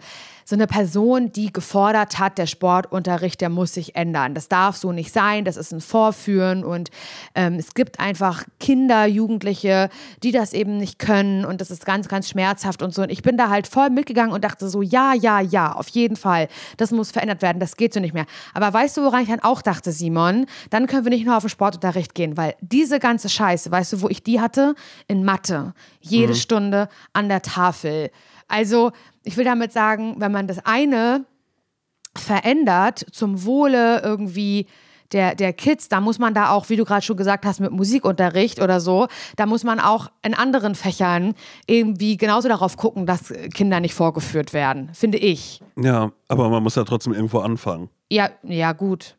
so eine Person, die gefordert hat, der Sportunterricht, der muss sich ändern. Das darf so nicht sein, das ist ein Vorführen und ähm, es gibt einfach Kinder, Jugendliche, die das eben nicht können und das ist ganz, ganz schmerzhaft und so. Und ich bin da halt voll mitgegangen und dachte so, ja, ja, ja, auf jeden Fall, das muss verändert werden, das geht so nicht mehr. Aber weißt du, woran ich dann auch dachte, Simon? Dann können wir nicht nur auf den Sportunterricht gehen, weil diese ganze Scheiße, weißt du, wo ich die hatte? In Mathe. Jede Stunde an der Tafel. Also, ich will damit sagen, wenn man das eine verändert zum Wohle irgendwie der, der Kids, da muss man da auch, wie du gerade schon gesagt hast, mit Musikunterricht oder so, da muss man auch in anderen Fächern irgendwie genauso darauf gucken, dass Kinder nicht vorgeführt werden, finde ich. ja, aber man muss ja trotzdem irgendwo anfangen. Ja, ja, gut.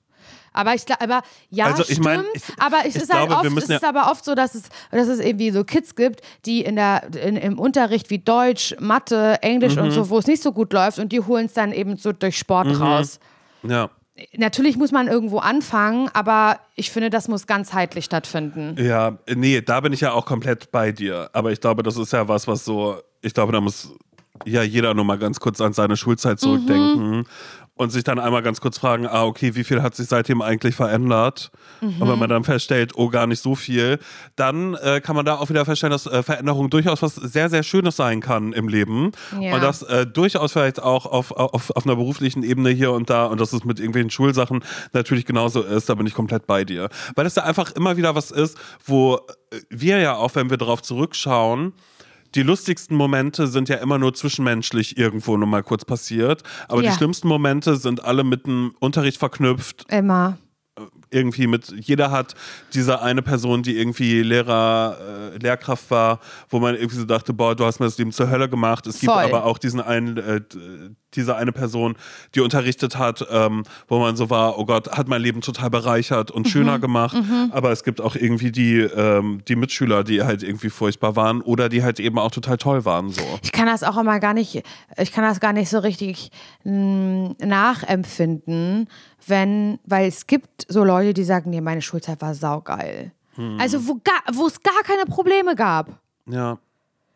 Aber ich glaube, aber ja, Also, ich stimmt. mein, ich- aber es ich ist halt glaube, wir oft, es ist ja- aber oft so, dass es, dass es irgendwie so Kids gibt, die in der, in, im Unterricht wie Deutsch, Mathe, Englisch Mhm. und so, wo es nicht so gut läuft und die holen es dann eben so durch Sport Mhm. raus. Ja. Natürlich muss man irgendwo anfangen, aber ich finde, das muss ganzheitlich stattfinden. Ja, nee, da bin ich ja auch komplett bei dir. Aber ich glaube, das ist ja was, was so, ich glaube, da muss ja jeder nur mal ganz kurz an seine Schulzeit zurückdenken und sich dann einmal ganz kurz fragen, ah, okay, wie viel hat sich seitdem eigentlich verändert? Und wenn man dann feststellt, oh, gar nicht so viel, dann äh, kann man da auch wieder feststellen, dass äh, Veränderung durchaus was sehr, sehr Schönes sein kann im Leben. Ja. Und dass äh, durchaus vielleicht auch auf, auf, auf einer beruflichen Ebene hier und da und dass es mit irgendwelchen Schulsachen natürlich genauso ist, da bin ich komplett bei dir. Weil es da einfach immer wieder was ist, wo äh, wir ja auch, wenn wir darauf zurückschauen, die lustigsten Momente sind ja immer nur zwischenmenschlich irgendwo nur mal kurz passiert. Aber Ja. die schlimmsten Momente sind alle mit dem Unterricht verknüpft. Immer. Irgendwie mit, jeder hat diese eine Person, die irgendwie Lehrer, äh, Lehrkraft war, wo man irgendwie so dachte, boah, du hast mir das Leben zur Hölle gemacht. Es gibt Voll. aber auch diesen einen, äh, diese eine Person, die unterrichtet hat, ähm, wo man so war, oh Gott, hat mein Leben total bereichert und schöner Mhm. gemacht. Aber es gibt auch irgendwie die, ähm, die Mitschüler, die halt irgendwie furchtbar waren oder die halt eben auch total toll waren. So. Ich kann das auch immer gar nicht, ich kann das gar nicht so richtig mh, nachempfinden, wenn, weil es gibt so Leute, die sagen, nee, meine Schulzeit war saugeil. Also wo, gar, wo es gar keine Probleme gab. Ja.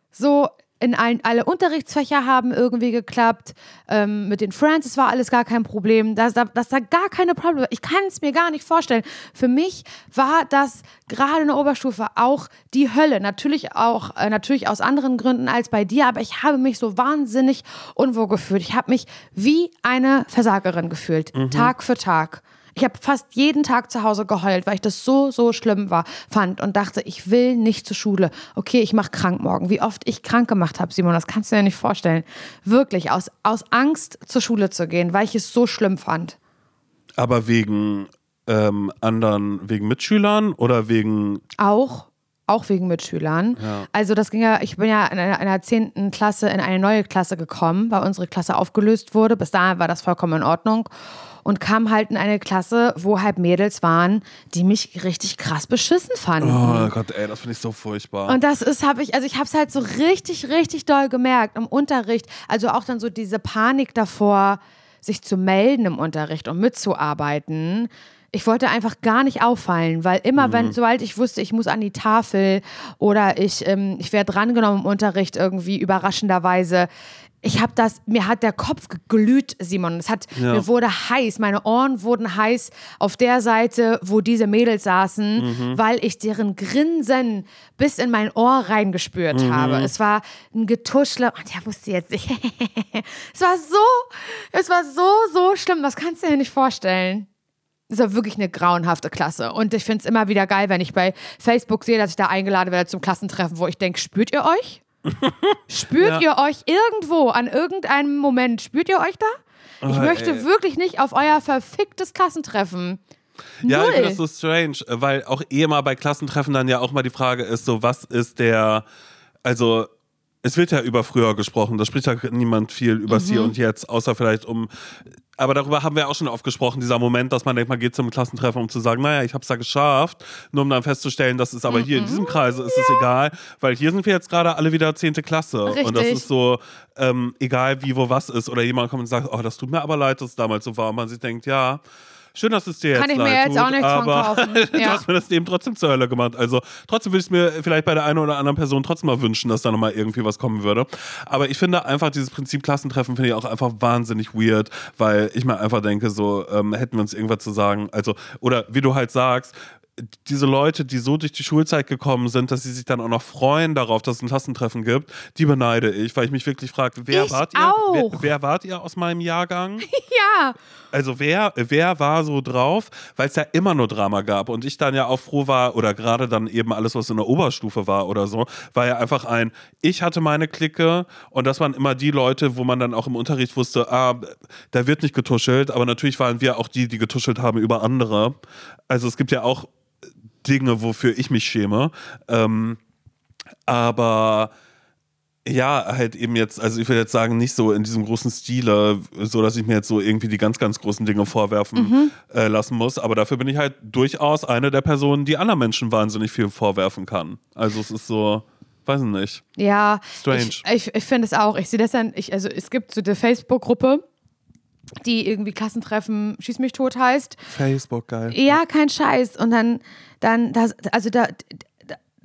So in allen, alle Unterrichtsfächer haben irgendwie geklappt. Ähm, mit den Friends, es war alles gar kein Problem. Dass, da- dass da gar keine Probleme. Ich kann es mir gar nicht vorstellen. Für mich war das gerade in der Oberstufe auch die Hölle. Natürlich auch, äh, natürlich aus anderen Gründen als bei dir, aber ich habe mich so wahnsinnig unwohl gefühlt. Ich habe mich wie eine Versagerin gefühlt. Tag für Tag. Ich habe fast jeden Tag zu Hause geheult, weil ich das so, so schlimm war, fand und dachte, ich will nicht zur Schule. Okay, ich mache krank morgen. Wie oft ich krank gemacht habe, Simon, das kannst du dir nicht vorstellen. Wirklich, aus, aus Angst zur Schule zu gehen, weil ich es so schlimm fand. Aber wegen ähm, anderen, wegen Mitschülern oder wegen. Auch auch wegen Mitschülern. Ja. Also das ging ja, ich bin ja in einer, 10. Klasse in eine neue Klasse gekommen, weil unsere Klasse aufgelöst wurde. Bis dahin war das vollkommen in Ordnung. Und kam halt in eine Klasse, wo halt Mädels waren, die mich richtig krass beschissen fanden. Oh Gott, ey, das finde ich so furchtbar. Und das ist, habe ich, also ich habe es halt so richtig, richtig doll gemerkt im Unterricht. Also auch dann so diese Panik davor, sich zu melden im Unterricht und mitzuarbeiten ich wollte einfach gar nicht auffallen, weil immer, mhm. wenn, sobald ich wusste, ich muss an die Tafel oder ich, ähm, ich werde drangenommen im Unterricht irgendwie überraschenderweise, ich habe das, mir hat der Kopf geglüht, Simon. Es hat, ja. mir wurde heiß, meine Ohren wurden heiß auf der Seite, wo diese Mädels saßen, mhm. weil ich deren Grinsen bis in mein Ohr reingespürt mhm. habe. Es war ein Getuschle und der wusste jetzt nicht. es war so, es war so, so schlimm, das kannst du dir nicht vorstellen. Das ist wirklich eine grauenhafte Klasse. Und ich finde es immer wieder geil, wenn ich bei Facebook sehe, dass ich da eingeladen werde zum Klassentreffen, wo ich denke, spürt ihr euch? Spürt ja. ihr euch irgendwo an irgendeinem Moment? Spürt ihr euch da? Ich oh, möchte ey. wirklich nicht auf euer verficktes Klassentreffen. Ja, Null. ich finde das so strange, weil auch eh mal bei Klassentreffen dann ja auch mal die Frage ist, so was ist der, also es wird ja über früher gesprochen, da spricht ja niemand viel über mhm. Hier und Jetzt, außer vielleicht um aber darüber haben wir auch schon oft gesprochen, dieser Moment, dass man denkt, man geht zum Klassentreffen, um zu sagen, naja, ich habe es da geschafft, nur um dann festzustellen, dass es aber hier in diesem Kreis ist ja. es egal, weil hier sind wir jetzt gerade alle wieder zehnte Klasse Richtig. und das ist so, ähm, egal wie, wo, was ist oder jemand kommt und sagt, oh, das tut mir aber leid, dass es damals so war und man sich denkt, ja, schön, dass es dir jetzt Kann ich mir jetzt tut, auch nichts aber von kaufen. du hast mir das Leben trotzdem zur Hölle gemacht. Also trotzdem würde ich es mir vielleicht bei der einen oder anderen Person trotzdem mal wünschen, dass da nochmal irgendwie was kommen würde. Aber ich finde einfach dieses Prinzip Klassentreffen finde ich auch einfach wahnsinnig weird, weil ich mir einfach denke, so ähm, hätten wir uns irgendwas zu sagen. Also, oder wie du halt sagst, diese Leute, die so durch die Schulzeit gekommen sind, dass sie sich dann auch noch freuen darauf, dass es ein Klassentreffen gibt, die beneide ich, weil ich mich wirklich frage, wer ich wart ihr? Wer, wer, wart ihr aus meinem Jahrgang? ja. Also wer, wer war so drauf? Weil es ja immer nur Drama gab und ich dann ja auch froh war oder gerade dann eben alles, was in der Oberstufe war oder so, war ja einfach ein, ich hatte meine Clique und das waren immer die Leute, wo man dann auch im Unterricht wusste, ah, da wird nicht getuschelt, aber natürlich waren wir auch die, die getuschelt haben über andere. Also es gibt ja auch Dinge, wofür ich mich schäme. Ähm, aber ja, halt eben jetzt, also ich würde jetzt sagen, nicht so in diesem großen Stile, so dass ich mir jetzt so irgendwie die ganz, ganz großen Dinge vorwerfen mhm. äh, lassen muss. Aber dafür bin ich halt durchaus eine der Personen, die anderen Menschen wahnsinnig viel vorwerfen kann. Also es ist so, weiß ich nicht. Ja. Strange. Ich, ich, ich finde es auch. Ich sehe das dann, ich, also es gibt so eine Facebook-Gruppe, die irgendwie Klassentreffen Schieß mich tot heißt. Facebook, geil. Ja, kein Scheiß. Und dann, dann, das, also da,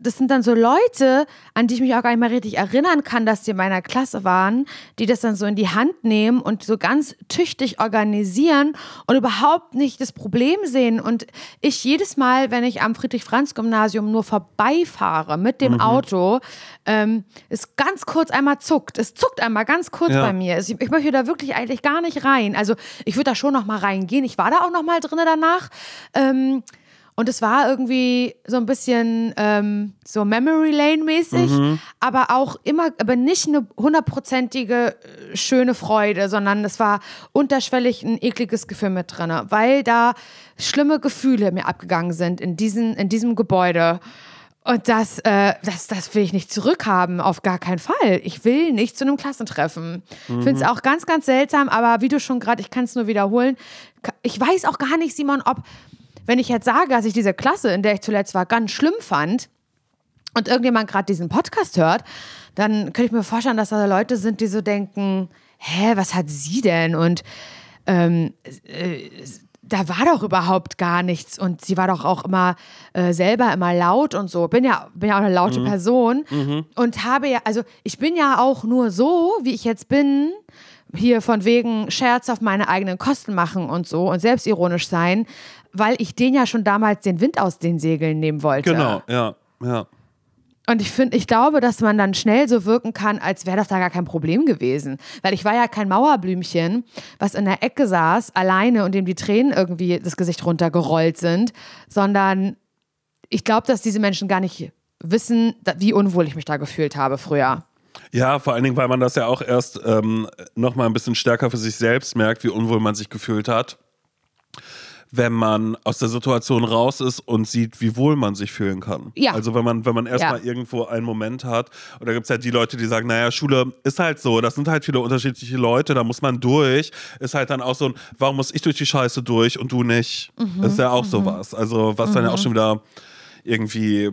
das sind dann so Leute, an die ich mich auch gar nicht mehr richtig erinnern kann, dass die in meiner Klasse waren, die das dann so in die Hand nehmen und so ganz tüchtig organisieren und überhaupt nicht das Problem sehen. Und ich jedes Mal, wenn ich am Friedrich-Franz-Gymnasium nur vorbeifahre mit dem mhm. Auto, ähm, es ganz kurz einmal zuckt. Es zuckt einmal ganz kurz ja. bei mir. Ich, ich, möchte da wirklich eigentlich gar nicht rein. Also ich würde da schon noch mal reingehen. Ich war da auch noch mal drin danach. Ähm, und es war irgendwie so ein bisschen ähm, so Memory Lane mäßig, mhm. aber auch immer, aber nicht eine hundertprozentige äh, schöne Freude, sondern es war unterschwellig ein ekliges Gefühl mit drin, weil da schlimme Gefühle mir abgegangen sind in, diesen, in diesem Gebäude. Und das, äh, das, das will ich nicht zurückhaben, auf gar keinen Fall. Ich will nicht zu einem Klassentreffen. Mhm. Finde es auch ganz, ganz seltsam, aber wie du schon gerade, ich kann es nur wiederholen, ich weiß auch gar nicht, Simon, ob wenn ich jetzt sage, dass ich diese Klasse, in der ich zuletzt war, ganz schlimm fand und irgendjemand gerade diesen Podcast hört, dann könnte ich mir vorstellen, dass da Leute sind, die so denken, hä, was hat sie denn? Und ähm, äh, da war doch überhaupt gar nichts und sie war doch auch immer äh, selber immer laut und so. Bin ja, bin ja auch eine laute mhm. Person mhm. und habe ja, also ich bin ja auch nur so, wie ich jetzt bin, hier von wegen Scherz auf meine eigenen Kosten machen und so und selbstironisch sein, weil ich den ja schon damals den Wind aus den Segeln nehmen wollte. Genau, ja, ja. Und ich finde, ich glaube, dass man dann schnell so wirken kann, als wäre das da gar kein Problem gewesen. Weil ich war ja kein Mauerblümchen, was in der Ecke saß, alleine und dem die Tränen irgendwie das Gesicht runtergerollt sind, sondern ich glaube, dass diese Menschen gar nicht wissen, wie unwohl ich mich da gefühlt habe früher. Ja, vor allen Dingen, weil man das ja auch erst ähm, nochmal ein bisschen stärker für sich selbst merkt, wie unwohl man sich gefühlt hat wenn man aus der Situation raus ist und sieht, wie wohl man sich fühlen kann. Ja. Also wenn man, wenn man erstmal ja. irgendwo einen Moment hat, und da gibt es halt die Leute, die sagen, naja, Schule ist halt so, das sind halt viele unterschiedliche Leute, da muss man durch. Ist halt dann auch so ein, warum muss ich durch die Scheiße durch und du nicht? Mhm. Ist ja auch mhm. sowas. Also was mhm. dann ja auch mhm. schon wieder irgendwie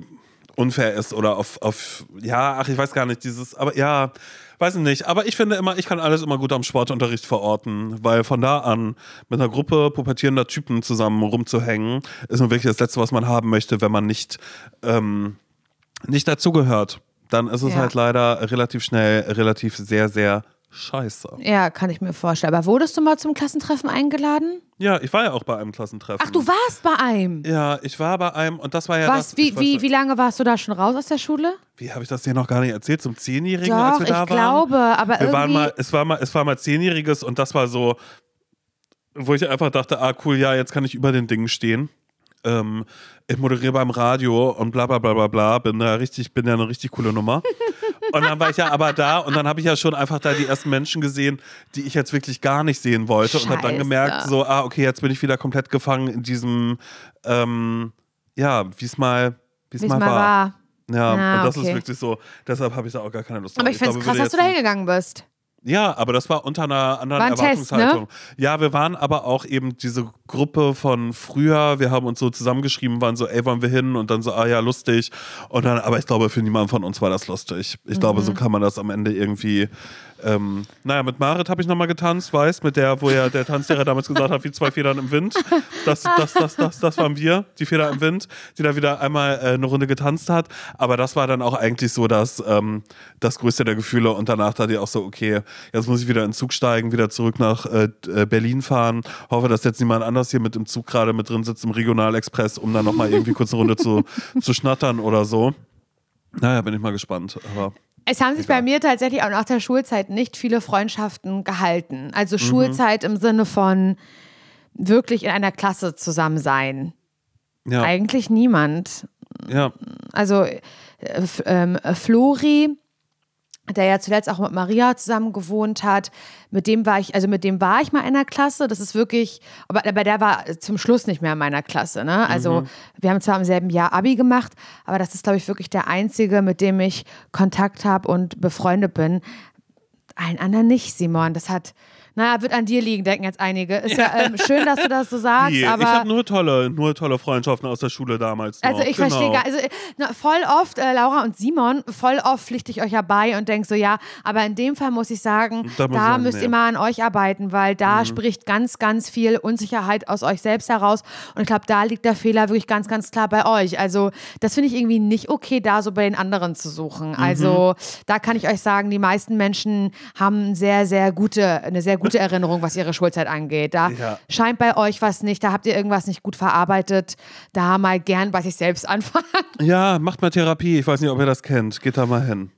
unfair ist oder auf, auf, ja, ach, ich weiß gar nicht, dieses, aber ja, weiß ich nicht. Aber ich finde immer, ich kann alles immer gut am Sportunterricht verorten, weil von da an mit einer Gruppe pubertierender Typen zusammen rumzuhängen, ist nur wirklich das Letzte, was man haben möchte, wenn man nicht, ähm, nicht dazugehört. Dann ist es ja. halt leider relativ schnell, relativ sehr, sehr scheiße. Ja, kann ich mir vorstellen. Aber wurdest du mal zum Klassentreffen eingeladen? Ja, ich war ja auch bei einem Klassentreffen. Ach, du warst bei einem? Ja, ich war bei einem und das war ja Was, das. Wie, wie, wie lange warst du da schon raus aus der Schule? Wie habe ich das dir noch gar nicht erzählt? Zum Zehnjährigen, Doch, als wir da ich glaube, waren? aber wir irgendwie... Waren mal, es, war mal, es war mal Zehnjähriges und das war so, wo ich einfach dachte, ah cool, ja, jetzt kann ich über den Dingen stehen. Ähm, ich moderiere beim Radio und bla bla bla bla bla, bin da richtig, bin ja eine richtig coole Nummer. Und dann war ich ja aber da und dann habe ich ja schon einfach da die ersten Menschen gesehen, die ich jetzt wirklich gar nicht sehen wollte Scheiße. und habe dann gemerkt, so, ah, okay, jetzt bin ich wieder komplett gefangen in diesem, ähm, ja, wie es mal, wie's mal, mal war. war. Ja, ah, und das okay. ist wirklich so, deshalb habe ich da auch gar keine Lust drauf. Aber ich finde es krass, dass du da hingegangen bist. Ja, aber das war unter einer anderen ein Erwartungshaltung. Test, ne? Ja, wir waren aber auch eben diese Gruppe von früher. Wir haben uns so zusammengeschrieben, waren so, ey, wollen wir hin? Und dann so, ah ja, lustig. Und dann, aber ich glaube, für niemanden von uns war das lustig. Ich mhm. glaube, so mhm. kann man das am Ende irgendwie ähm, naja, mit Marit habe ich nochmal getanzt, weißt, mit der, wo ja der Tanzlehrer damals gesagt hat, wie zwei Federn im Wind. Das, das, das, das, das waren wir, die Feder im Wind, die da wieder einmal äh, eine Runde getanzt hat. Aber das war dann auch eigentlich so das, ähm, das größte der Gefühle. Und danach dachte ich auch so, okay, jetzt muss ich wieder in den Zug steigen, wieder zurück nach äh, äh Berlin fahren. Hoffe, dass jetzt niemand anders hier mit im Zug gerade mit drin sitzt im Regionalexpress, um dann nochmal irgendwie kurz eine Runde zu, zu schnattern oder so. Naja, bin ich mal gespannt. Aber es haben sich Egal. bei mir tatsächlich auch nach der Schulzeit nicht viele Freundschaften gehalten. Also mhm. Schulzeit im Sinne von wirklich in einer Klasse zusammen sein. Ja. Eigentlich niemand. Ja. Also äh, äh, Flori der ja zuletzt auch mit Maria zusammen gewohnt hat. Mit dem war ich, also mit dem war ich mal in der Klasse. Das ist wirklich, aber, aber der war zum Schluss nicht mehr in meiner Klasse. Ne? Also mhm. wir haben zwar im selben Jahr Abi gemacht, aber das ist, glaube ich, wirklich der einzige, mit dem ich Kontakt habe und befreundet bin. Allen anderen nicht, Simon. Das hat, naja, wird an dir liegen, denken jetzt einige. Ist ja ähm, schön, dass du das so sagst, Wie? aber. Ich habe nur tolle, nur tolle Freundschaften aus der Schule damals. Noch. Also ich genau. verstehe gar, also na, voll oft, äh, Laura und Simon, voll oft pflichte ich euch ja bei und denke so, ja, aber in dem Fall muss ich sagen, da, da sagen, müsst nee. ihr mal an euch arbeiten, weil da mhm. spricht ganz, ganz viel Unsicherheit aus euch selbst heraus. Und ich glaube, da liegt der Fehler wirklich ganz, ganz klar bei euch. Also, das finde ich irgendwie nicht okay, da so bei den anderen zu suchen. Mhm. Also, da kann ich euch sagen, die meisten Menschen haben sehr, sehr gute, eine sehr gute Erinnerung, was ihre Schulzeit angeht. Da ja. scheint bei euch was nicht, da habt ihr irgendwas nicht gut verarbeitet. Da mal gern bei sich selbst anfangen. Ja, macht mal Therapie. Ich weiß nicht, ob ihr das kennt. Geht da mal hin.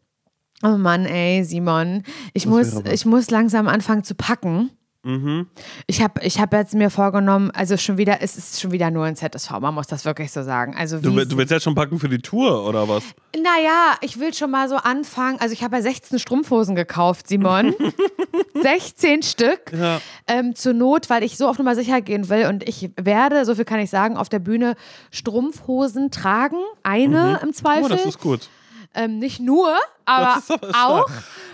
Oh Mann, ey, Simon. Ich, muss, ich muss langsam anfangen zu packen. Mhm. Ich habe ich hab jetzt mir vorgenommen, also schon wieder, es ist schon wieder nur ein ZSV, man muss das wirklich so sagen. Also du, du willst jetzt schon packen für die Tour oder was? Naja, ich will schon mal so anfangen. Also ich habe ja 16 Strumpfhosen gekauft, Simon. 16 Stück. Ja. Ähm, zur Not, weil ich so auf Nummer sicher gehen will. Und ich werde, so viel kann ich sagen, auf der Bühne Strumpfhosen tragen. Eine mhm. im Zweifel. Oh, das ist gut. Ähm, nicht nur, aber, aber auch.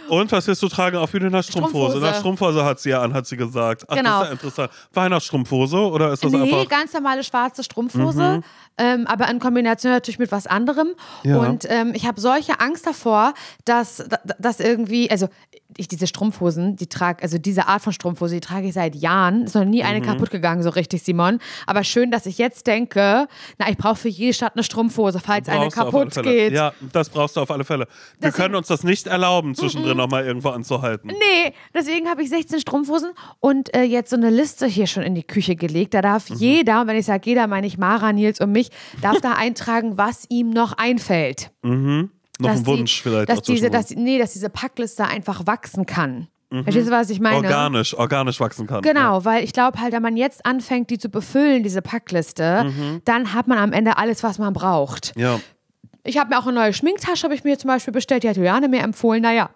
Und was wirst du tragen? Auf jeden Fall Strumpfhose. Strumpfhose. Strumpfhose hat sie ja an, hat sie gesagt. Ach, genau. das ist ja interessant. Weihnachtsstrumpfhose oder ist das nee, einfach? Nee, ganz normale schwarze Strumpfhose. Mhm. Ähm, aber in Kombination natürlich mit was anderem. Ja. Und ähm, ich habe solche Angst davor, dass, dass irgendwie, also ich diese Strumpfhosen, die trage, also diese Art von Strumpfhose, die trage ich seit Jahren. Ist noch nie eine mhm. kaputt gegangen, so richtig, Simon. Aber schön, dass ich jetzt denke, na, ich brauche für jede Stadt eine Strumpfhose, falls eine kaputt geht. Ja, das brauchst du auf alle Fälle. Wir deswegen, können uns das nicht erlauben, zwischendrin mhm. nochmal irgendwo anzuhalten. Nee, deswegen habe ich 16 Strumpfhosen und äh, jetzt so eine Liste hier schon in die Küche gelegt. Da darf mhm. jeder, und wenn ich sage jeder, meine ich Mara, Nils und mich, darf da eintragen, was ihm noch einfällt. Mhm. Noch dass ein Wunsch die, vielleicht Dass diese, dass, nee, dass diese Packliste einfach wachsen kann. Verstehst du, was ich meine? Organisch, organisch wachsen kann. Genau, weil ich glaube halt, wenn man jetzt anfängt, die zu befüllen, diese Packliste, dann hat man am Ende alles, was man braucht. Ja. Ich habe mir auch eine neue Schminktasche, habe ich mir zum Beispiel bestellt, die hat Juliane mir empfohlen. Naja,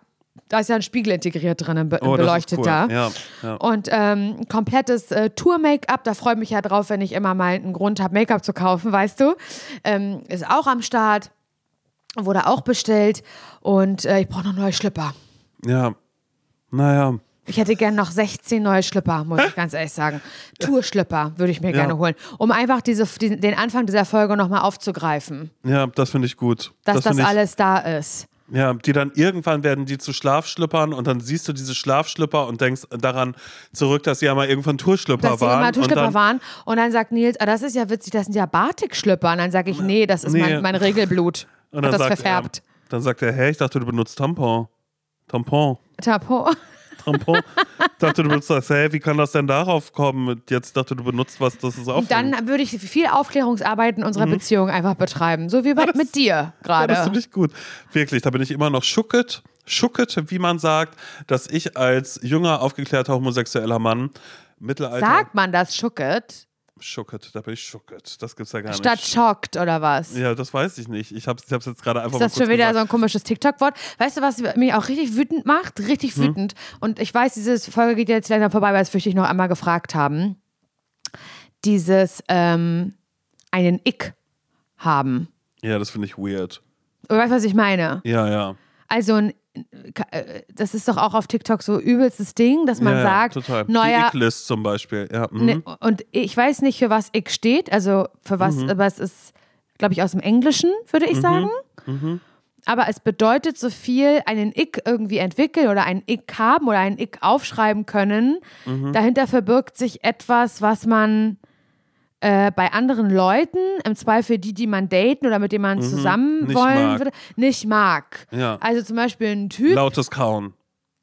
da ist ja ein Spiegel integriert drin, ein, be Oh, das beleuchteter. cool. Ja, ja. Und ähm, komplettes äh, Tour-Make-up, da freue ich mich ja drauf, wenn ich immer mal einen Grund habe, Make-up zu kaufen, weißt du. Ähm, ist auch am Start, wurde auch bestellt. Und äh, ich brauche noch neue Schlipper. ja. Naja. Ich hätte gern noch 16 neue Schlipper, muss ich ganz ehrlich sagen. Tour-Schlipper würde ich mir gerne holen, um einfach diese, die, den Anfang dieser Folge nochmal aufzugreifen, Ja, das finde ich gut. dass das, ich, alles da ist. Ja, die dann irgendwann werden die zu Schlafschlippern und dann siehst du diese Schlafschlipper und denkst daran zurück, dass sie ja mal irgendwann Tourschlipper Dass sie waren. immer und Tourschlipper dann, waren und dann sagt Nils, ah, das ist ja witzig, das sind ja Batik-Schlipper. Und dann sage ich, nee, das ist Nee. mein, mein Regelblut. und Hat dann das sagt verfärbt. Er, dann sagt er, hey, ich dachte, du benutzt Tampon. Tampon. Tampon. Ich dachte, du benutzt das. Hey, wie kann das denn darauf kommen? Jetzt dachte du benutzt was, das ist auch. Dann würde ich viel Aufklärungsarbeit in unserer Beziehung einfach betreiben. So wie bei, mit dir Mhm. Ja, das gerade. finde ich gut. Wirklich, da bin ich immer noch schucket, schucket, wie man sagt, dass ich als junger, aufgeklärter homosexueller Mann Mittelalter. Sagt man das Schucket Schucket, da bin ich schucket. Das gibt's ja gar statt nicht. schockt oder was? Ja, das weiß ich nicht. Ich habe es jetzt gerade einfach Ist das schon wieder so gesagt. ein komisches TikTok-Wort? Weißt du, was mich auch richtig wütend macht? Richtig Hm? wütend. Und ich weiß, diese Folge geht jetzt langsam vorbei, weil es fürchte ich noch einmal gefragt haben. Dieses ähm, einen Ick haben. Ja, das finde ich weird. Weißt du, was ich meine? Ja, ja. Also ein das ist doch auch auf TikTok so übelstes Ding, dass man ja, sagt, total. neuer, Die Ick-List zum Beispiel. Ja, mhm. Ne, und ich weiß nicht, für was Ick steht, also für was, Mhm. aber es ist, glaube ich, aus dem Englischen, würde ich sagen. Mhm. Aber es bedeutet so viel, einen Ick irgendwie entwickeln oder einen Ick haben oder einen Ick aufschreiben können. Mhm. Dahinter verbirgt sich etwas, was man äh, bei anderen Leuten, im Zweifel die, die man daten oder mit denen man zusammen Mhm. Nicht wollen mag. würde, nicht mag. Ja. Also zum Beispiel ein Typ, Lautes Kauen.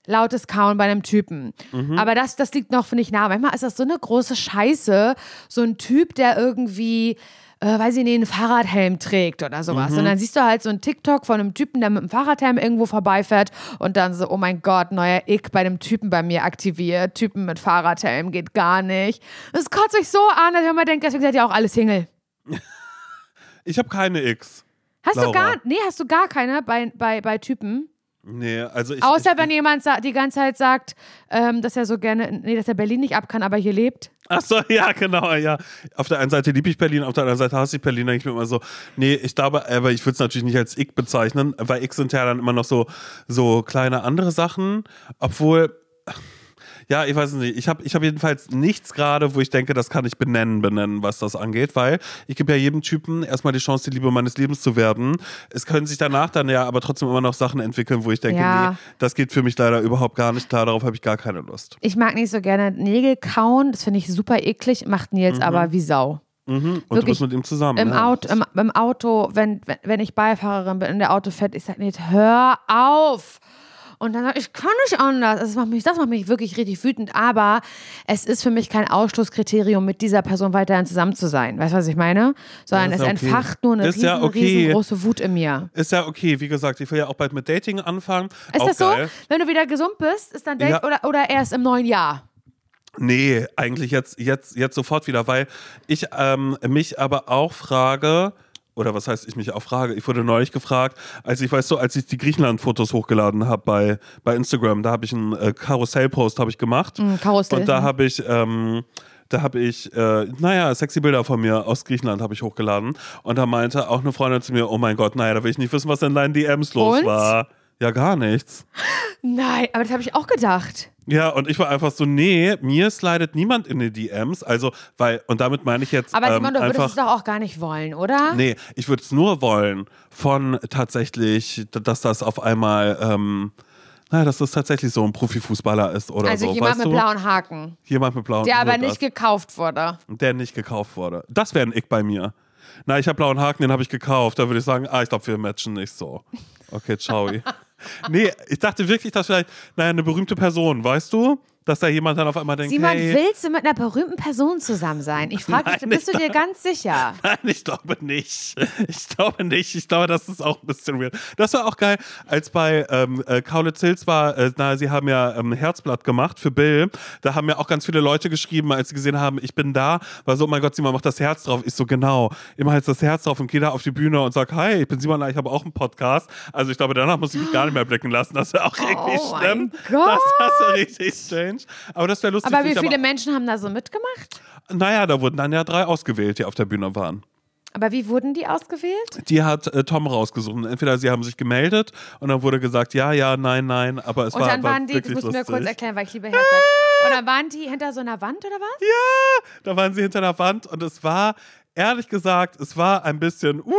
lautes Kauen bei einem Typen. Mhm. Aber das, das liegt noch, finde ich, nah. Manchmal ist das so eine große Scheiße, so ein Typ, der irgendwie, äh, weiß ich nicht, einen Fahrradhelm trägt oder sowas. Mhm. Und dann siehst du halt so ein TikTok von einem Typen, der mit einem Fahrradhelm irgendwo vorbeifährt und dann so, oh mein Gott, neuer Ick bei einem Typen bei mir aktiviert. Typen mit Fahrradhelm geht gar nicht. Das kotzt mich so an, dass ich immer denke, deswegen seid ihr auch alle Single. Ich habe keine X. Hast du Laura. gar, nee, hast du gar keine bei, bei, bei Typen? Nee, also ich. Außer ich, wenn jemand die ganze Zeit sagt, ähm, dass er so gerne, nee, dass er Berlin nicht ab kann, aber hier lebt. Ach so, ja, genau, ja. Auf der einen Seite liebe ich Berlin, auf der anderen Seite hasse ich Berlin. Denke ich mir immer so, nee, ich glaube, aber ich würde es natürlich nicht als Ick bezeichnen, weil Ick sind ja dann immer noch so, so kleine andere Sachen. Obwohl, ja, ich weiß nicht. Ich habe ich hab jedenfalls nichts gerade, wo ich denke, das kann ich benennen, benennen, was das angeht, weil ich gebe ja jedem Typen erstmal die Chance, die Liebe meines Lebens zu werden. Es können sich danach dann ja aber trotzdem immer noch Sachen entwickeln, wo ich denke, Ja. nee, das geht für mich leider überhaupt gar nicht klar, darauf habe ich gar keine Lust. Ich mag nicht so gerne Nägel kauen, das finde ich super eklig, macht Nils aber wie Sau. Mhm. Und du Wirklich bist mit ihm zusammen. Im, ja. Auto, im, Im Auto, wenn, wenn, wenn ich Beifahrerin bin, in der Auto fährt, ich sage, Nils, hör auf. Und dann sage ich, ich kann nicht anders. Das macht, mich, das macht mich wirklich richtig wütend. Aber es ist für mich kein Ausschlusskriterium, mit dieser Person weiterhin zusammen zu sein. Weißt du, was ich meine? Sondern ist es ja okay. entfacht nur eine Ist ja riesen, okay. riesengroße Wut in mir. Ist ja okay, wie gesagt, ich will ja auch bald mit Dating anfangen. Ist auch das so? geil. Wenn du wieder gesund bist, ist dann Date Ja. oder, oder erst im neuen Jahr? Nee, eigentlich jetzt, jetzt, jetzt sofort wieder, weil ich ähm, mich aber auch frage, oder was heißt ich mich auch frage, ich wurde neulich gefragt, als ich, weißt du, als ich die Griechenland-Fotos hochgeladen habe bei, bei Instagram, da habe ich einen äh, Karussell-Post habe ich gemacht. Hm, Karussell. Und da habe ich, ähm, da habe ich, äh, naja, sexy Bilder von mir aus Griechenland habe ich hochgeladen. Und da meinte auch eine Freundin zu mir, oh mein Gott, naja, da will ich nicht wissen, was in deinen DMs los Und? war. Ja, gar nichts. Nein, aber das habe ich auch gedacht. Ja, und ich war einfach so, nee, mir slidet niemand in die DMs. Also, weil, und damit meine ich jetzt Aber ähm, Simon, du würdest einfach. es doch auch gar nicht wollen, oder? Nee, ich würde es nur wollen von tatsächlich, dass das auf einmal, ähm, naja, dass das tatsächlich so ein Profifußballer ist oder also so. jemand weißt mit du? blauen Haken, Jemand mit blauen der aber nicht gekauft wurde. das, Der nicht gekauft wurde. Das wäre ein Ick bei mir. Na, ich habe blauen Haken, den habe ich gekauft. Da würde ich sagen, ah, ich glaube, wir matchen nicht so. Okay, ciao. nee, ich dachte wirklich, dass vielleicht, naja, eine berühmte Person, weißt du? Dass da jemand dann auf einmal denkt, Simon, hey, willst du mit einer berühmten Person zusammen sein? Ich frage dich, bist du dir ganz sicher? Nein, ich glaube nicht. Ich glaube nicht. Ich glaube, das ist auch ein bisschen weird. Das war auch geil, als bei ähm, äh, Kaulitz Hills war, äh, na, sie haben ja ähm, Herzblatt gemacht für Bill. Da haben ja auch ganz viele Leute geschrieben, als sie gesehen haben, ich bin da, war so, oh mein Gott, Simon, mach das Herz drauf. Ich so, genau. Immer jetzt das Herz drauf und gehe da auf die Bühne und sag, hi, ich bin Simon, ich habe auch einen Podcast. Also ich glaube, danach muss ich mich gar nicht mehr blicken lassen. Das wäre auch irgendwie Oh mein schlimm. Gott. Das, das wäre richtig strange. Aber das wäre lustig. Aber wie viele Menschen haben da so mitgemacht? Naja, da wurden dann ja drei ausgewählt, die auf der Bühne waren. Aber wie wurden die ausgewählt? Die hat äh, Tom rausgesucht. Und Entweder sie haben sich gemeldet und dann wurde gesagt, ja, ja, nein, nein, aber es Und war, dann war waren die, das musst du mir kurz erklären, weil ich liebe Herzblatt. Und dann waren die hinter so einer Wand oder was? Ja, da waren sie hinter der Wand und es war, ehrlich gesagt, es war ein bisschen, uh,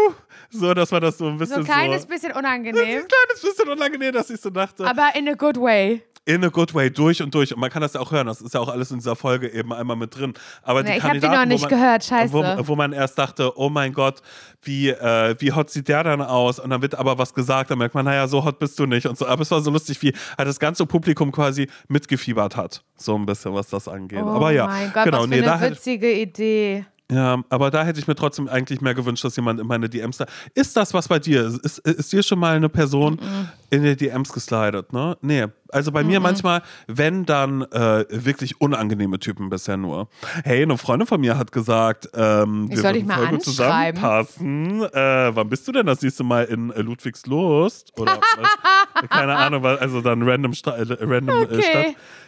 so, dass man das so ein So bisschen ein kleines so, bisschen ein unangenehm, kleines bisschen unangenehm, dass ich so dachte, aber in a good way. In a good way, durch und durch. Und man kann das ja auch hören, das ist ja auch alles in dieser Folge eben einmal mit drin. Aber die ich hab die noch nicht man, gehört, scheiße. Wo, wo man erst dachte, oh mein Gott, wie, äh, wie hot sieht der dann aus? Und dann wird aber was gesagt, dann merkt man, naja, so hot bist du nicht. Und so. Aber es war so lustig, wie halt das ganze Publikum quasi mitgefiebert hat. So ein bisschen, was das angeht. Oh aber ja, mein Gott, genau, was für nee, da eine hätte, witzige Idee. ja, aber da hätte ich mir trotzdem eigentlich mehr gewünscht, dass jemand in meine DMs da. Ist das was bei dir? Ist, ist dir schon mal eine Person in die DMs geslidet, ne? Nee. Also bei mir manchmal, wenn dann äh, wirklich unangenehme Typen bisher nur. Hey, eine Freundin von mir hat gesagt, ähm, Ich wir würden voll gut zusammenpassen. Äh, wann bist du denn das nächste Mal in äh, Ludwigslust? Oder keine Ahnung, weil- also dann random, Sta äh, random äh, Okay. Stadt,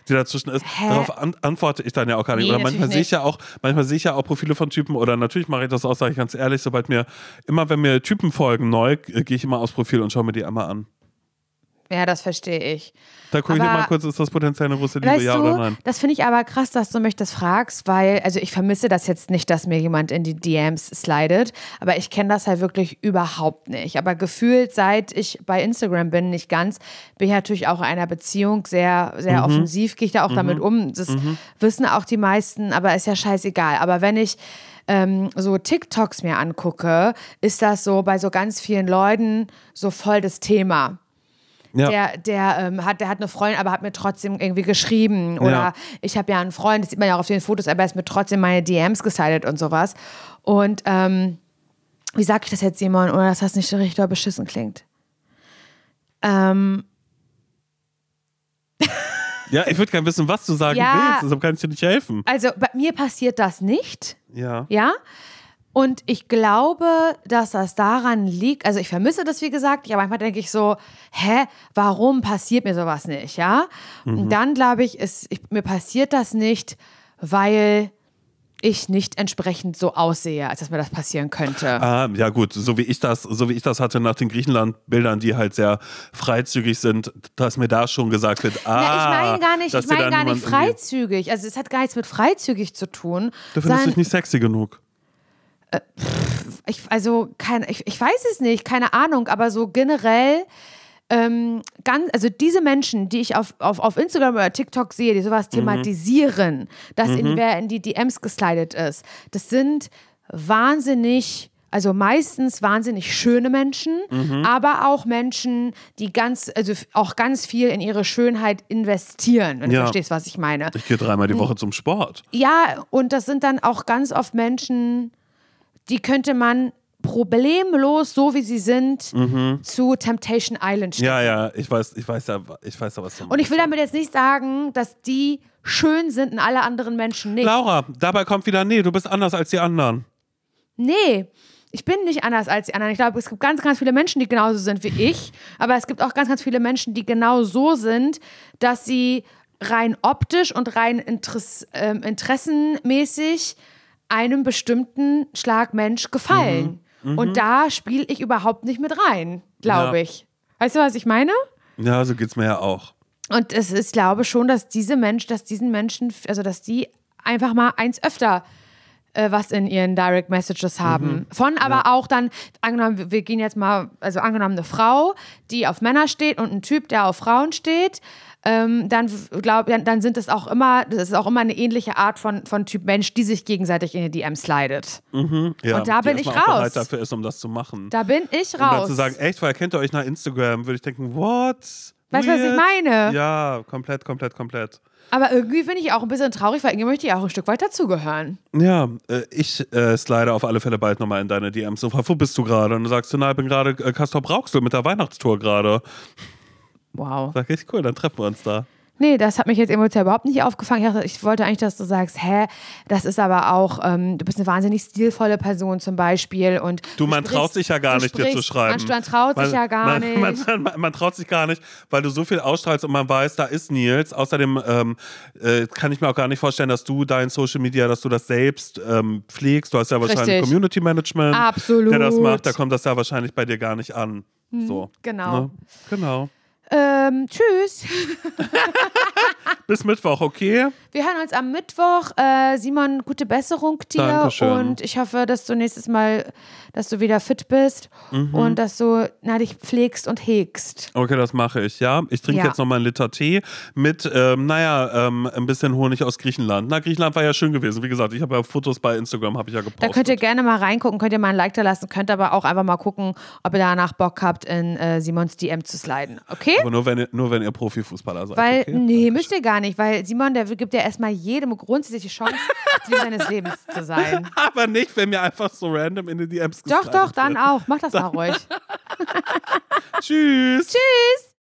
die dazwischen ist. Hä? Darauf an antworte ich dann ja auch gar nicht. Nee, oder manchmal sehe ich ja auch, manchmal sehe ich ja auch Profile von Typen oder natürlich mache ich das auch, sage ich ganz ehrlich, sobald mir, immer wenn mir Typen folgen neu, äh, gehe ich immer aufs Profil und schaue mir die einmal an. Ja, das verstehe ich. Da gucke ich Aber- mal kurz, ist das potenziell eine große Liebe, Weißt ja du, oder nein? das finde ich aber krass, dass du mich das fragst, weil, also ich vermisse das jetzt nicht, dass mir jemand in die DMs slidet, aber ich kenne das halt wirklich überhaupt nicht. Aber gefühlt, seit ich bei Instagram bin, nicht ganz, bin ich natürlich auch in einer Beziehung sehr, Mhm. sehr offensiv, gehe ich da auch damit um. Das wissen auch die meisten, aber ist ja scheißegal. Aber wenn ich ähm, so TikToks mir angucke, ist das so bei so ganz vielen Leuten so voll das Thema Ja. der, der, ähm, hat, der hat eine Freundin, aber hat mir trotzdem irgendwie geschrieben. Oder Ja. ich habe ja einen Freund, das sieht man ja auch auf den Fotos, aber er ist mir trotzdem meine DMs gesidet und sowas. Und ähm, wie sag ich das jetzt, Simon, ohne dass das nicht so richtig beschissen klingt? Ähm, ja, ich würde gerne wissen, was du sagen Ja. willst, deshalb kann ich dir nicht helfen. also bei mir passiert das nicht. Ja. Ja. Und ich glaube, dass das daran liegt, also ich vermisse das, wie gesagt, aber manchmal denke ich so, hä, warum passiert mir sowas nicht, ja? Und dann glaube ich, ist, ich, mir passiert das nicht, weil ich nicht entsprechend so aussehe, als dass mir das passieren könnte. Ah, ja gut, so wie ich das, so wie ich das hatte nach den Griechenland-Bildern, die halt sehr freizügig sind, dass mir da schon gesagt wird, ah, Na, ich meine gar nicht, ich meine gar nicht freizügig. Also es hat gar nichts mit freizügig zu tun. Du findest dich nicht sexy genug. Ich, also kein, ich, ich weiß es nicht, keine Ahnung, aber so generell ähm, ganz, also diese Menschen, die ich auf, auf, auf Instagram oder TikTok sehe, die sowas thematisieren, dass in, wer in die DMs geslidet ist, das sind wahnsinnig, also meistens wahnsinnig schöne Menschen, aber auch Menschen, die ganz, also auch ganz viel in ihre Schönheit investieren, wenn du Ja. verstehst, was ich meine. Ich gehe dreimal die Woche zum Sport. Ja, und das sind dann auch ganz oft Menschen, die könnte man problemlos, so wie sie sind, zu Temptation Island stellen. Ja, ja, ich weiß, ich weiß ja, ich weiß ja, was du Und ich will damit jetzt nicht sagen, dass die schön sind und alle anderen Menschen nicht. Laura, dabei kommt wieder, nee, du bist anders als die anderen. Nee, ich bin nicht anders als die anderen. Ich glaube, es gibt ganz, ganz viele Menschen, die genauso sind wie ich. Aber es gibt auch ganz, ganz viele Menschen, die genau so sind, dass sie rein optisch und rein Interess ähm, interessenmäßig einem bestimmten Schlag Mensch gefallen. Und da spiele ich überhaupt nicht mit rein, glaube Ja. ich. Weißt du, was ich meine? Ja, so geht's mir ja auch. Und es ist, glaube schon, dass diese Menschen, dass diesen Menschen, also dass die einfach mal eins öfter äh, was in ihren Direct Messages haben. Von aber auch dann, angenommen, wir gehen jetzt mal, also angenommen eine Frau, die auf Männer steht und ein Typ, der auf Frauen steht, ähm, dann glaube dann, dann sind es auch immer, das ist auch immer eine ähnliche Art von, von Typ Mensch, die sich gegenseitig in die DM slidet. Ja, Und da bin ich raus. bereit dafür ist, um das zu machen. Da bin ich Und dann raus. zu sagen, echt, weil kennt ihr euch nach Instagram, würde ich denken, what? Weißt du, was ich meine? Ja, komplett, komplett, komplett. Aber irgendwie finde ich auch ein bisschen traurig, weil irgendwie möchte ich auch ein Stück weit dazugehören. Ja, äh, ich äh, slide auf alle Fälle bald nochmal in deine DMs. So, wo bist du gerade? Und du sagst, na, ich bin gerade äh, Castor Brauxel mit der Weihnachtstour gerade. Wow. Sag ich, cool, dann treffen wir uns da. Nee, das hat mich jetzt emotional überhaupt nicht aufgefangen. Ich, dachte, ich wollte eigentlich, dass du sagst, hä, das ist aber auch, ähm, du bist eine wahnsinnig stilvolle Person zum Beispiel. Und Du, man sprichst- traut sich ja gar nicht, dir zu sprichst- schreiben. Man, man traut sich Man- ja gar man, nicht. Man, traut sich gar nicht, weil du so viel ausstrahlst und man weiß, da ist Nils. Außerdem ähm, äh, kann ich mir auch gar nicht vorstellen, dass du dein Social Media, dass du das selbst ähm, pflegst. Du hast ja wahrscheinlich Richtig. Community Management, Absolut. der das macht. Da kommt das ja wahrscheinlich bei dir gar nicht an. So. genau. Ne? Genau. Ähm, tschüss. Bis Mittwoch, okay? Wir hören uns am Mittwoch. Äh, Simon, gute Besserung dir. Dankeschön. Und ich hoffe, dass du nächstes Mal, dass du wieder fit bist Mhm. und dass du na, dich pflegst und hegst. Okay, das mache ich, ja. Ich trinke Ja. jetzt noch mal einen Liter Tee mit, ähm, naja, ähm, ein bisschen Honig aus Griechenland. Na, Griechenland war ja schön gewesen. Wie gesagt, ich habe ja Fotos bei Instagram, habe ich ja gepostet. Da könnt ihr gerne mal reingucken, könnt ihr mal ein Like da lassen, könnt aber auch einfach mal gucken, ob ihr danach Bock habt, in äh, Simons DM zu sliden. Okay? Aber nur wenn ihr, nur wenn ihr Profifußballer seid. Weil, okay? nee, müsst ihr gar nicht, weil Simon, der gibt ja erstmal jedem grundsätzliche Chance, Ziel seines Lebens zu sein. Aber nicht, wenn mir einfach so random in die DMs Doch, doch, dann wird. auch. Mach das mal ruhig. Tschüss. Tschüss.